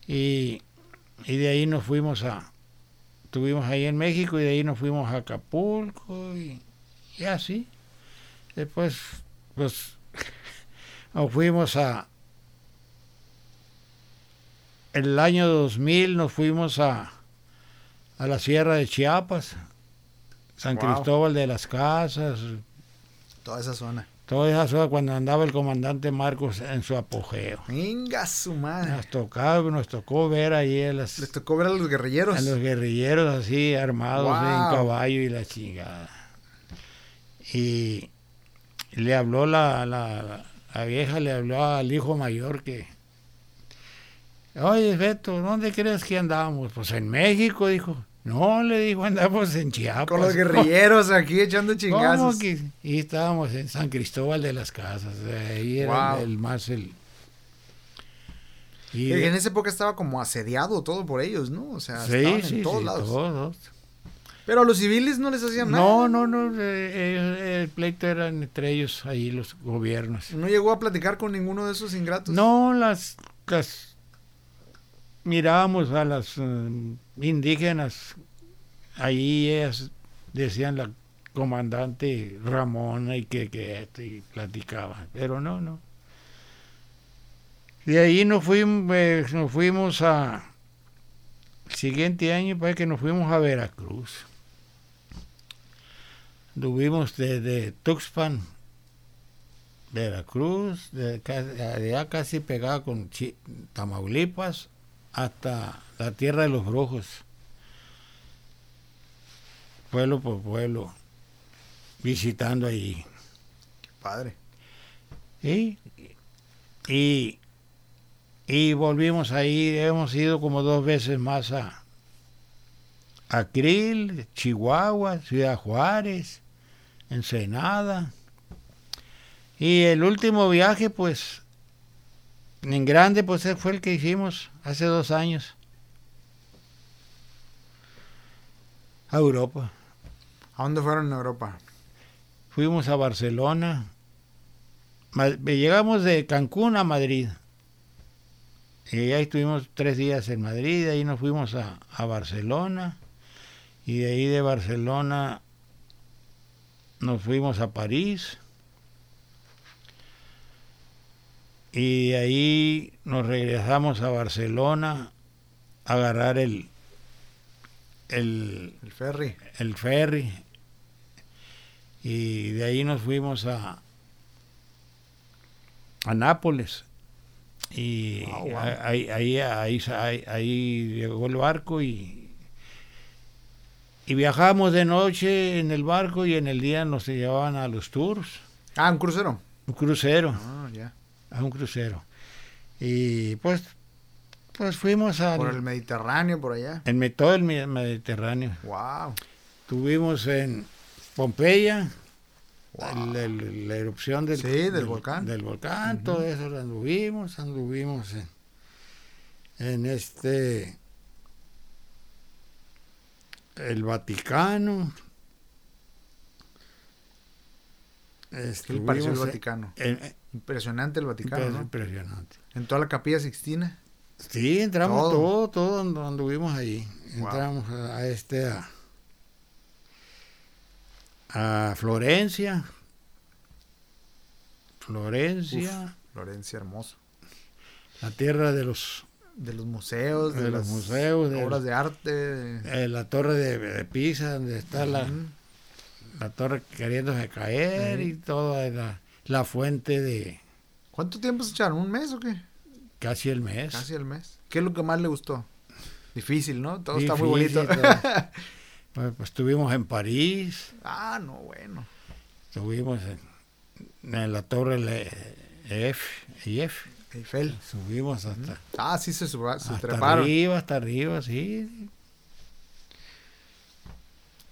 y, y de ahí nos fuimos a, estuvimos ahí en México y de ahí nos fuimos a Acapulco y, y así. Después, pues, nos fuimos a, el año 2000 nos fuimos a, a la Sierra de Chiapas, San Wow. Cristóbal de las Casas, Toda esa zona. toda esa zona cuando andaba el comandante Marcos en su apogeo. Venga su madre. Nos tocó, nos tocó ver ahí a, las- Les tocó ver a los guerrilleros. a los guerrilleros así armados Wow. en caballo y la chingada. Y le habló la, la, la vieja, le habló al hijo mayor que, oye Beto, ¿dónde crees que andamos? Pues en México, dijo. No, le dijo, andamos en Chiapas. Con los guerrilleros aquí echando ¿Cómo chingazos. que? Y estábamos en San Cristóbal de las Casas, ahí era Wow. el, el más el... Y Y en esa época estaba como asediado todo por ellos, ¿no? O sea, Sí, estaban sí, en todos sí, lados. todos. Pero a los civiles no les hacían nada. No, no, no, eh, el pleito era entre ellos, ahí los gobiernos. No llegó a platicar con ninguno de esos ingratos. No, las, las mirábamos a las eh, indígenas, ahí ellas decían la comandante Ramona y que, que esto, y platicaban, pero no, no. De ahí nos fuimos, eh, nos fuimos a, el siguiente año parece que nos fuimos a Veracruz. Tuvimos desde Tuxpan, Veracruz, de, allá casi pegada con Chi- Tamaulipas, hasta la tierra de los brujos. Pueblo por pueblo, visitando ahí. Padre. Y, y, y volvimos ahí, hemos ido como dos veces más a, a Krill, Chihuahua, Ciudad Juárez, Ensenada. Y el último viaje, pues, en grande, pues fue el que hicimos hace dos años. A Europa. ¿A dónde fueron en Europa? Fuimos a Barcelona. Llegamos de Cancún a Madrid. Y ahí estuvimos tres días en Madrid, de ahí nos fuimos a, a Barcelona. Y de ahí de Barcelona nos fuimos a París. Y de ahí nos regresamos a Barcelona a agarrar el, el, El ferry. el ferry y de ahí nos fuimos a a Nápoles y wow. ahí, ahí, ahí, ahí llegó el barco y y viajamos de noche en el barco y en el día nos llevaban a los tours Ah, un crucero. un crucero Ah, ya. a un crucero y pues pues fuimos a Por el Mediterráneo, por allá. en todo el me- Mediterráneo Wow. Estuvimos en Pompeya, Wow. el- el- la erupción del, Sí, del volcán. Del volcán, todo eso lo anduvimos, anduvimos en, en este, el Vaticano. ¿Qué le pareció el Vaticano? en- Impresionante el Vaticano, es ¿no? impresionante. En toda la capilla Sixtina. Sí, entramos Todo. todo, todo, andu- anduvimos ahí. Wow. Entramos a, a este a, a Florencia. Florencia, Florencia, hermoso. la tierra de los De los museos, de, De los las museos, de obras de arte. eh, la torre de, de Pisa, donde está la, la torre queriéndose caer y toda la, la fuente de ¿Cuánto tiempo se echaron? ¿Un mes o qué? casi el mes. Casi el mes. ¿Qué es lo que más le gustó? Difícil, ¿no? Todo está muy bonito. Pues, pues, estuvimos en París, ah, no, bueno. estuvimos en, en la torre F, F, Eiffel. subimos hasta, Ah, sí se, suba- se hasta treparon. arriba, hasta arriba, sí.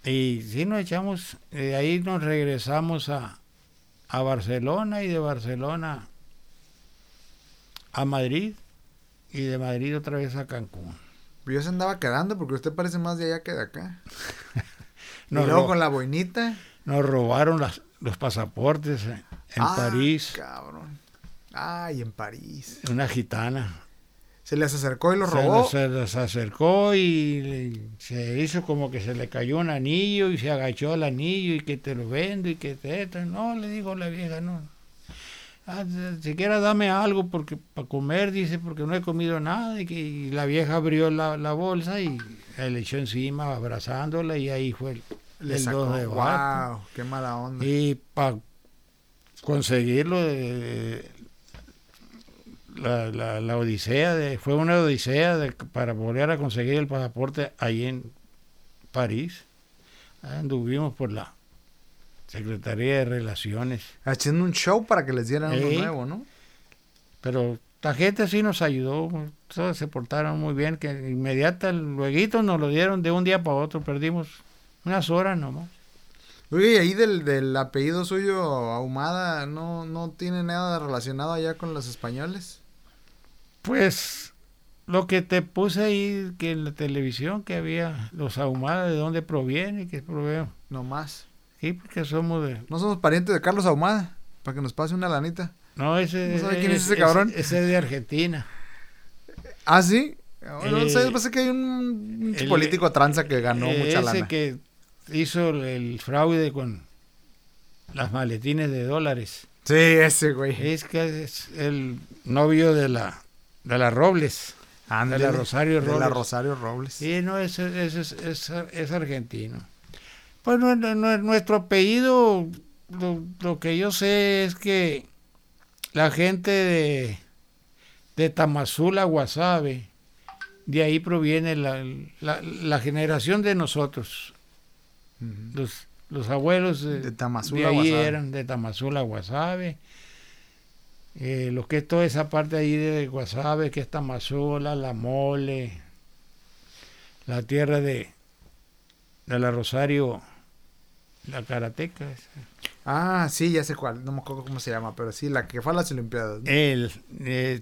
Y sí nos echamos, de ahí nos regresamos a, a Barcelona y de Barcelona a Madrid y de Madrid otra vez a Cancún. Yo se andaba quedando porque usted parece más de allá que de acá. Nos y luego con la boinita. Nos robaron las, los pasaportes en en Ah, París, Cabrón. Ay, en París. una gitana. Se les acercó y lo Se robó. Se, nos acercó y le- se hizo como que se le cayó un anillo y se agachó el anillo y que te lo vendo y que te... No, le dijo la vieja, no. Ah, siquiera dame algo porque para comer, dice, porque no he comido nada. Y, que, y la vieja abrió la, la bolsa y le echó encima abrazándola y ahí fue el, Le el sacó. dos de wow, qué mala onda. Y para conseguirlo, eh, la, la, la odisea, de, fue una odisea de- para volver a conseguir el pasaporte ahí en París. Anduvimos por la Secretaría de Relaciones. Haciendo un show para que les dieran uno Ey. nuevo, ¿no? Pero la gente sí nos ayudó, todos se portaron muy bien, que inmediata, luego nos lo dieron de un día para otro, perdimos unas horas nomás. Oye, y ahí del, del apellido suyo, Ahumada, ¿no, ¿no tiene nada relacionado allá con los españoles? Pues lo que te puse ahí que en la televisión que había los ahumados de dónde proviene, que proviene. No más. Sí, porque somos de. No somos parientes de Carlos Ahumada, para que nos pase una lanita. No, ese. ¿No sabe quién es ese cabrón? Ese, es de Argentina. ¿Ah, sí? No Eh, sé, pasa que hay un el- político tranza que ganó Eh, mucha ese lana. que hizo el fraude con las maletines de dólares. Sí, ese, güey. Es que es el novio de la de la Robles. De la Rosario de la Robles. Rosario Robles. Sí, no, es, es, es, es, argentino. Pues no- no- nuestro apellido, lo, lo que yo sé es que la gente de, de Tamazula, Guasave, de ahí proviene la, la, la generación de nosotros. Los, los abuelos de, De Tamazula, de ahí Guasave. eran de Tamazula, Guasave. Eh, lo que es toda esa parte ahí de Guasave, que es Tamazula, La Mole, la tierra de, de la Rosario, la Karateca. esa. Ah, sí, ya sé cuál. No me acuerdo cómo se llama, pero sí, la que fue a las Olimpiadas. ¿no? El, eh,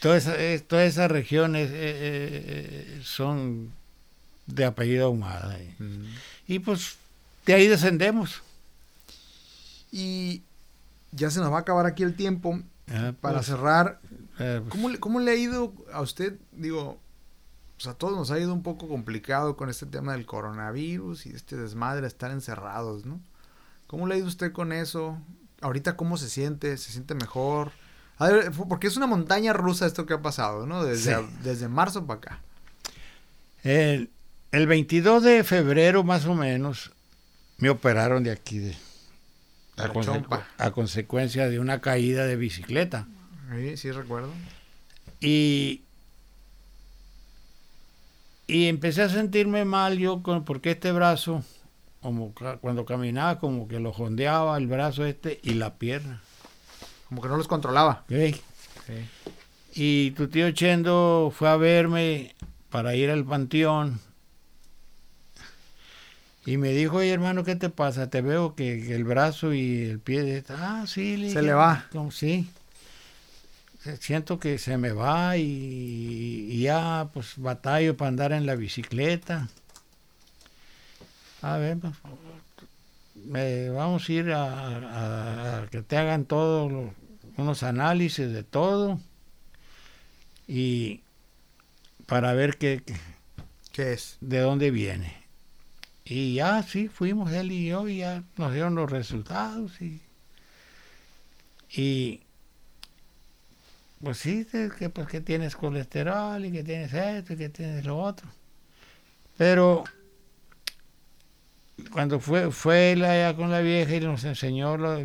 toda, esa, eh, toda esa región es, eh, son de apellido ahumada. Mm. Y pues de ahí descendemos. Y ya se nos va a acabar aquí el tiempo. Ah, Para pues, cerrar, eh, pues, ¿cómo le, ¿cómo le ha ido a usted? Digo, pues a todos nos ha ido un poco complicado con este tema del coronavirus y este desmadre de estar encerrados, ¿no? ¿Cómo le ha ido usted con eso? Ahorita, ¿cómo se siente? ¿Se siente mejor? A ver, porque es una montaña rusa esto que ha pasado, ¿no? Desde, Sí. desde marzo para acá. El, el 22 de febrero más o menos me operaron de aquí de, a, conse- consecuencia de una caída de bicicleta. Sí, sí recuerdo. Y, y empecé a sentirme mal yo con, porque este brazo, como cuando caminaba, como que lo jondeaba el brazo este y la pierna. Como que no los controlaba. Y tu tío Chendo fue a verme para ir al panteón. Y me dijo, oye hermano, ¿qué te pasa? Te veo que, que el brazo y el pie... de- Ah, sí. Se le va. "Como sí. Siento que se me va y, y ya pues batallo para andar en la bicicleta. A ver, pues, eh, vamos a ir a, a- a que te hagan todos unos análisis de todo y para ver qué, qué- ¿Qué es? de dónde viene. Y ya sí, fuimos él y yo y ya nos dieron los resultados y, y pues sí, que, pues, que tienes colesterol y que tienes esto y que tienes lo otro. Pero cuando fue, fue él allá con la vieja y nos enseñó los,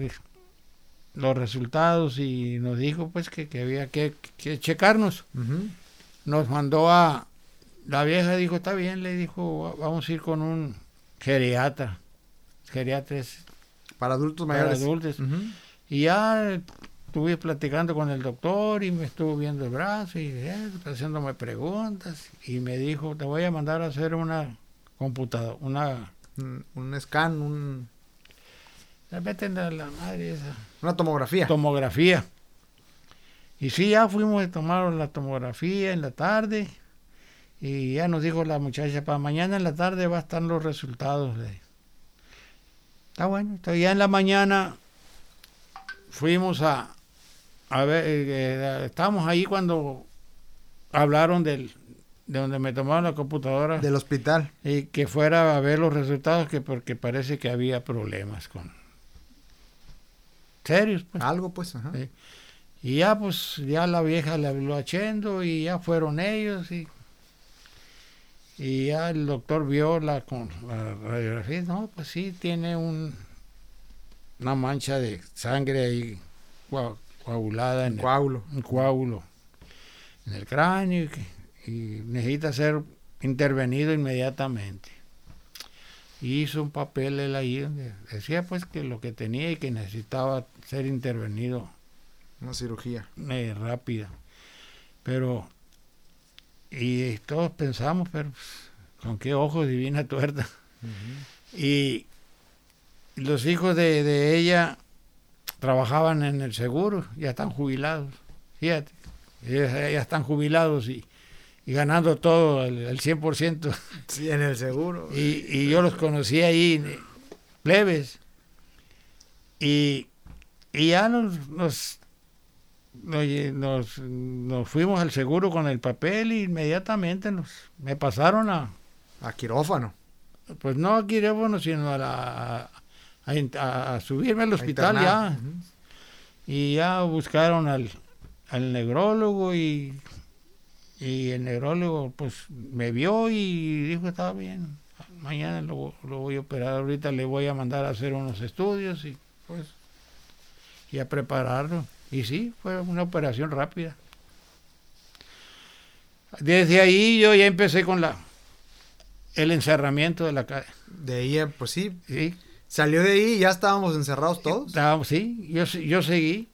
los resultados y nos dijo pues que, que había que, que checarnos. Nos mandó a... La vieja dijo, está bien, le dijo, vamos a ir con un geriatra. Geriatra es Para adultos para mayores. adultos. Ujú. Y ya estuve platicando con el doctor y me estuvo viendo el brazo y eh, haciéndome preguntas y me dijo, te voy a mandar a hacer una computadora, una... Un, un scan, un- Meten a la madre esa una tomografía. tomografía. Y sí, ya fuimos a tomar la tomografía en la tarde y ya nos dijo la muchacha, para mañana en la tarde va a estar los resultados. de- Está bueno, entonces ya en la mañana fuimos a, a ver, eh, eh, estábamos ahí cuando hablaron del, de donde me tomaron la computadora Del hospital. y que fuera a ver los resultados que porque parece que había problemas con serios pues. Algo, pues. Ajá. Sí. y ya pues ya la vieja le habló a Chendo y ya fueron ellos y y ya el doctor vio la con la radiografía no pues sí tiene un una mancha de sangre ahí coa- coagulada en el- Coágulo. un coágulo en el cráneo y, y necesita ser intervenido inmediatamente. Y hizo un papel él ahí donde decía pues que lo que tenía y que necesitaba ser intervenido Una cirugía. eh, rápida. Pero, y todos pensamos, pero pues, con qué ojos divina tuerta. Y los hijos de, de ella trabajaban en el seguro, ya están jubilados. Fíjate, ya están jubilados y, y ganando todo el, el 100%. Sí, en el seguro. Y, y yo los conocí ahí, plebes. Y, y ya nos, nos, nos fuimos al seguro con el papel y inmediatamente nos, me pasaron a, A quirófano. pues no a quirófano, sino a, la, a, a- subirme al hospital ya. Y ya buscaron al, al negrólogo y, y el negrólogo pues me vio y dijo estaba bien, mañana lo, lo voy a operar, ahorita le voy a mandar a hacer unos estudios y pues y a prepararlo. Y sí, fue una operación rápida. Desde ahí yo ya empecé con la el encerramiento de la calle. De ahí, eh, pues sí. Sí, Salió de ahí y ya estábamos encerrados todos. estábamos- sí, yo, yo seguí.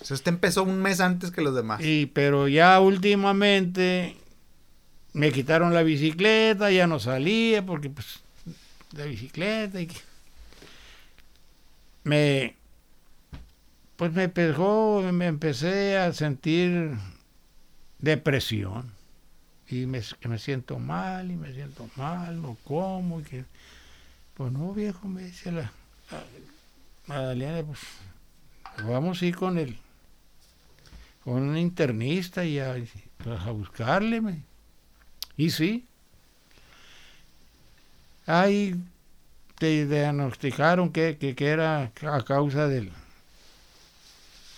O sea, usted empezó un mes antes que los demás. Y, pero ya últimamente me quitaron la bicicleta, ya no salía porque pues la bicicleta y que- me pues me pegó, me empecé a sentir depresión y me, me siento mal y me siento mal, no como y que pues no viejo me dice la, Magdalena pues vamos a ir con el con un internista y a, pues, a buscarle. me. Y sí. Ahí te diagnosticaron que, que, que era a causa del,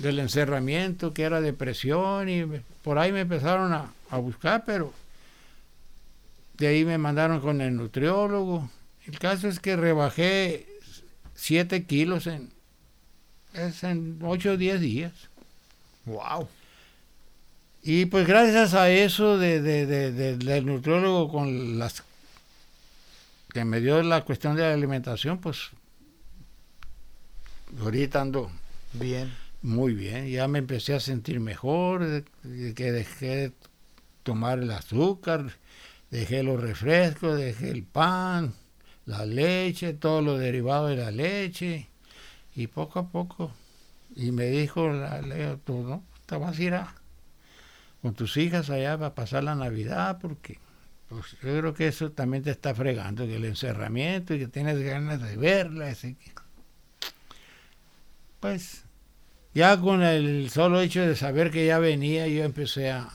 del encerramiento, que era depresión y por ahí me empezaron a, a buscar, pero de ahí me mandaron con el nutriólogo. El caso es que rebajé 7 kilos en, es en 8 o 10 días. Wow. Y pues gracias a eso de, de- de- de- del nutriólogo con las que me dio la cuestión de la alimentación, pues ahorita ando Bien. Muy bien, ya me empecé a sentir mejor, que dejé de tomar el azúcar, dejé los refrescos, dejé el pan, la leche, todo lo derivado de la leche, y poco a poco, y me dijo, la, la- tú no, te vas a ir con tus hijas allá para pasar la Navidad, porque pues, yo creo que eso también te está fregando, que el encerramiento y que tienes ganas de verla, así que, pues ya con el solo hecho de saber que ya venía, yo empecé a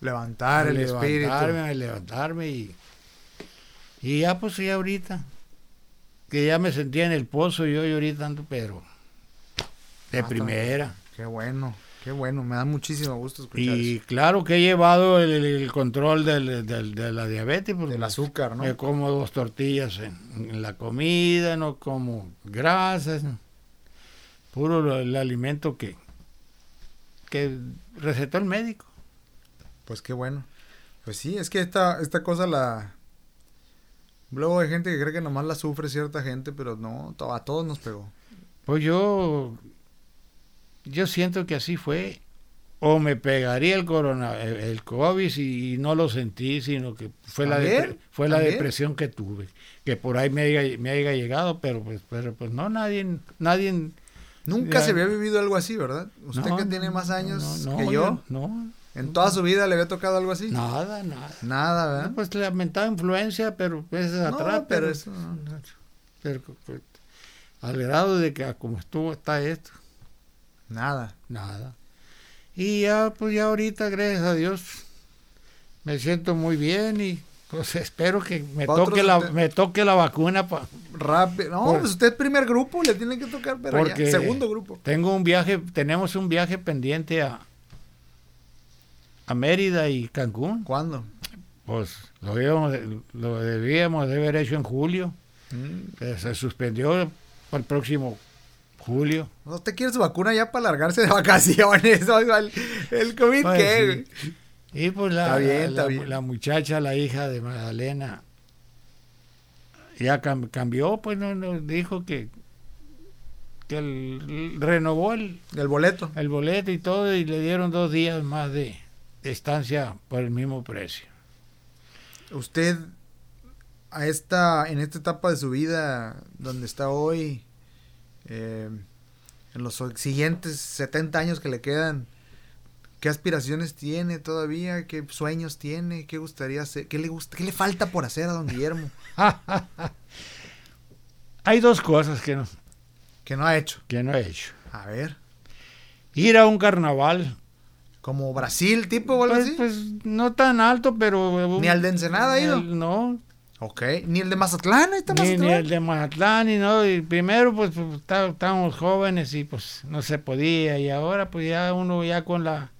Levantar el espíritu. levantarme, a levantarme y, y ya pues ya ahorita, que ya me sentía en el pozo yo y ahorita ando, pero de Ah, primera. Qué bueno. Qué bueno, me da muchísimo gusto escuchar Y eso. claro que he llevado el, el control del, del- de la diabetes. Porque Del azúcar, ¿no? Me como dos tortillas en, en la comida, no como grasas. no. Puro lo- el alimento que, que recetó el médico. Pues qué bueno. Pues sí, es que esta, esta cosa la... Luego hay gente que cree que nomás la sufre cierta gente, pero no, a todos nos pegó. Pues yo, yo siento que así fue. O me pegaría el corona, el, COVID y no lo sentí, sino que fue la depre- fue la depresión que tuve, que por ahí me haya, me haya llegado, pero pues, pero pues no nadie, nadie. Nunca se había vivido algo así, ¿verdad? Usted no, que tiene más años no, no, que yo, no, en toda su vida le había tocado algo así. nada, nada. Nada, ¿verdad? pues lamentaba influencia, pero pues No, atrás, pero pero, eso pero, pues, al grado de que como estuvo está esto. Nada. Nada. Y ya, pues ya ahorita, gracias a Dios, me siento muy bien y pues espero que me toque la, me toque la vacuna. Pa, Rápido. No, Por- pues usted es primer grupo, le tiene que tocar, pero ya. Porque- Segundo grupo. tengo un viaje, tenemos un viaje pendiente a, a Mérida y Cancún. ¿Cuándo? Pues lo, debíamos de- lo debíamos de haber hecho en julio. Mm. que se suspendió para el próximo julio. ¿No ¿Usted quiere su vacuna ya para largarse de vacaciones? El, el COVID, Pues, ¿qué? sí. Y pues la, bien, la- muchacha, la hija de Magdalena, ya cam- cambió, pues no, nos dijo que, que el- renovó el, El boleto. el boleto y todo y le dieron dos días más de, de estancia por el mismo precio. Usted, a esta, en esta etapa de su vida, donde está hoy, eh, en los siguientes 70 años que le quedan, ¿qué aspiraciones tiene todavía? ¿Qué sueños tiene? ¿Qué gustaría hacer? ¿Qué le, gusta, qué le falta por hacer a don Guillermo? Hay dos cosas que no, Que no ha hecho. que no he hecho. A ver. Ir a un carnaval, Como Brasil, tipo o algo pues, así. pues, no tan alto, pero... Ni al de Ensenada ha ido. el- no, Ok. Ni el de Mazatlán, ahí está ni, Mazatlán. ni el de Mazatlán, y no, y primero pues, pues, está- estábamos jóvenes y pues no se podía, y ahora pues ya uno ya con la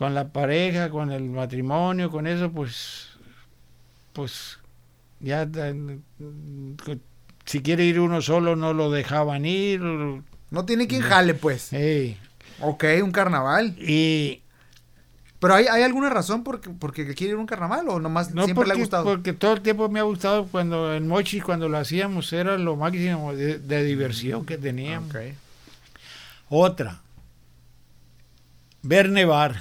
con la pareja, con el matrimonio, con eso pues pues ya si quiere ir uno solo no lo dejaban ir, No tiene quien jale, pues. ey, Ok, un carnaval. y Pero hay, hay alguna razón por qué- porque quiere ir a un carnaval o nomás no siempre porque, le ha gustado. porque todo el tiempo me ha gustado cuando en Mochi cuando lo hacíamos era lo máximo de, de diversión que teníamos. Ok. Otra. Ver nevar,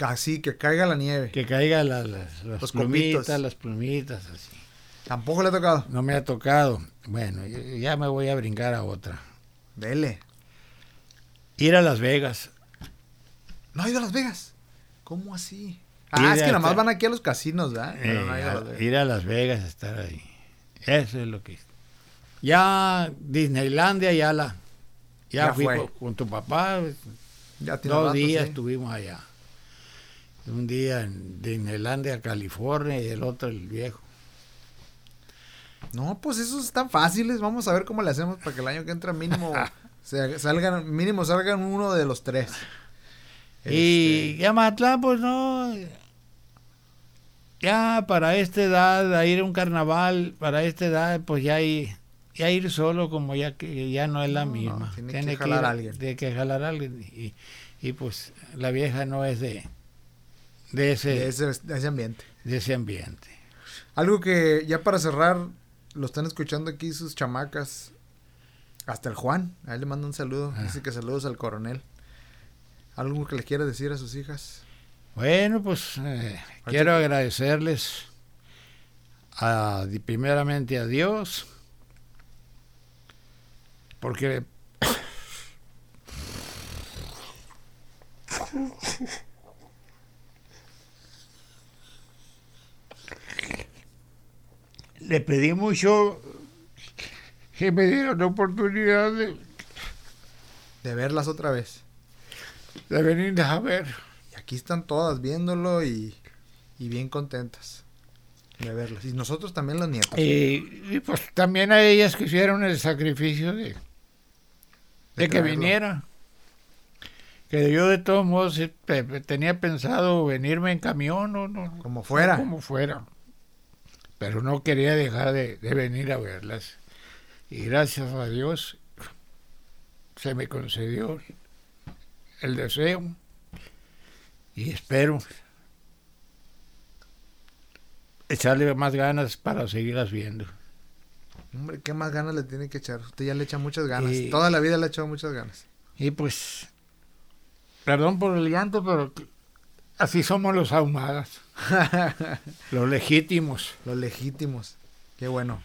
Así, que caiga la nieve. que caiga la- las, las Los plumitas, copitos. las plumitas, así. Tampoco le ha tocado. No me ha tocado. Bueno, ya- me voy a brincar a otra. Dele. Ir a Las Vegas. No ha ido a Las Vegas. ¿Cómo así? Ir Ah, es que nada más van aquí a los casinos, ¿verdad? Eh, no ido a Las a- Vegas. ir a Las Vegas, estar ahí. Eso es lo que... Ya Disneylandia ya la... Ya, Ya fui fue. con, con tu papá, Ya tiene dos rato, días sí. estuvimos allá. Un día en Disneylandia, California, y el otro el viejo. No, pues esos están fáciles. Vamos a ver cómo le hacemos para que el año que entra mínimo se- salgan, mínimo salgan uno de los tres. Y Este, ya Mazatlán, pues no. Ya para esta edad, a ir a un carnaval, para esta edad, pues ya ir, ya ir solo, como ya que ya no es la No, misma. tiene que jalar ir- a alguien. Tiene que jalar a alguien. Y, y pues la vieja no es de, de, ese, de ese, de ese ambiente. de ese ambiente. Algo que ya para cerrar, lo están escuchando aquí sus chamacas. Hasta el Juan, a él le mando un saludo. Ah. Dice que saludos al coronel. ¿Algo que le quiera decir a sus hijas? Bueno, pues eh, quiero agradecerles a, primeramente a Dios, porque le pedí mucho que me dieran la oportunidad de, De verlas otra vez. de venir a ver. Y aquí están todas viéndolo y, y bien contentas de verlas. Y nosotros también los nietos. Y, y, pues también a ellas que hicieron el sacrificio de, de que traerlo. viniera. que yo de todos modos eh, tenía pensado venirme en camión o no. Como fuera. Como fuera. Pero no quería dejar de, de venir a verlas. Y gracias a Dios se me concedió el deseo. Y espero echarle más ganas para seguirlas viendo. Hombre, ¿qué más ganas le tiene que echar? Usted ya le echa muchas ganas. Y- Toda la vida le ha echado muchas ganas. Y pues, perdón por el llanto, pero así somos los ahumadas, los legítimos. Los legítimos. Qué bueno.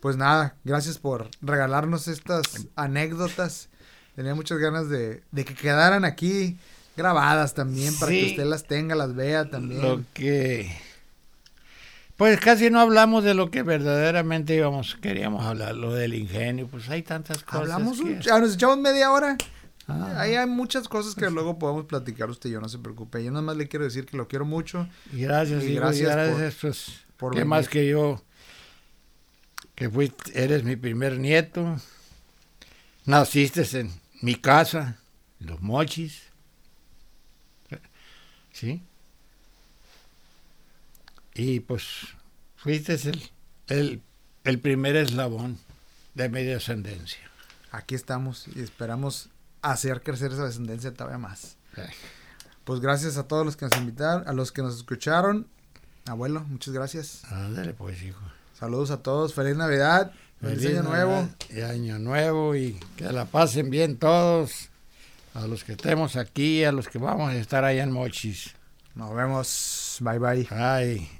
Pues nada, gracias por regalarnos estas anécdotas. Tenía muchas ganas de, de que quedaran aquí grabadas también para que usted las tenga, las vea también. Lo que... Pues casi no hablamos de lo que verdaderamente íbamos, queríamos hablar, lo del ingenio, pues hay tantas cosas. Hablamos que- un... ah, nos echamos media hora. Ah, Ahí hay muchas cosas que luego podemos platicar usted y yo, no se preocupe. Yo nada más le quiero decir que lo quiero mucho. y gracias, y hijo, y gracias gracias, pues, por qué venir. más que yo, que fuiste, eres mi primer nieto, naciste en mi casa, los mochis, ¿sí? Y pues fuiste el, el, el primer eslabón de mi descendencia. Aquí estamos y esperamos hacer crecer esa descendencia todavía más. Pues gracias a todos los que nos invitaron, a los que nos escucharon. Abuelo, muchas gracias. Ándale pues, hijo. Saludos a todos. Feliz Navidad. Feliz, Año Nuevo. Y año nuevo y que la pasen bien todos. A los que estemos aquí, a los que vamos a estar allá en Mochis. Nos vemos. Bye bye. Ay.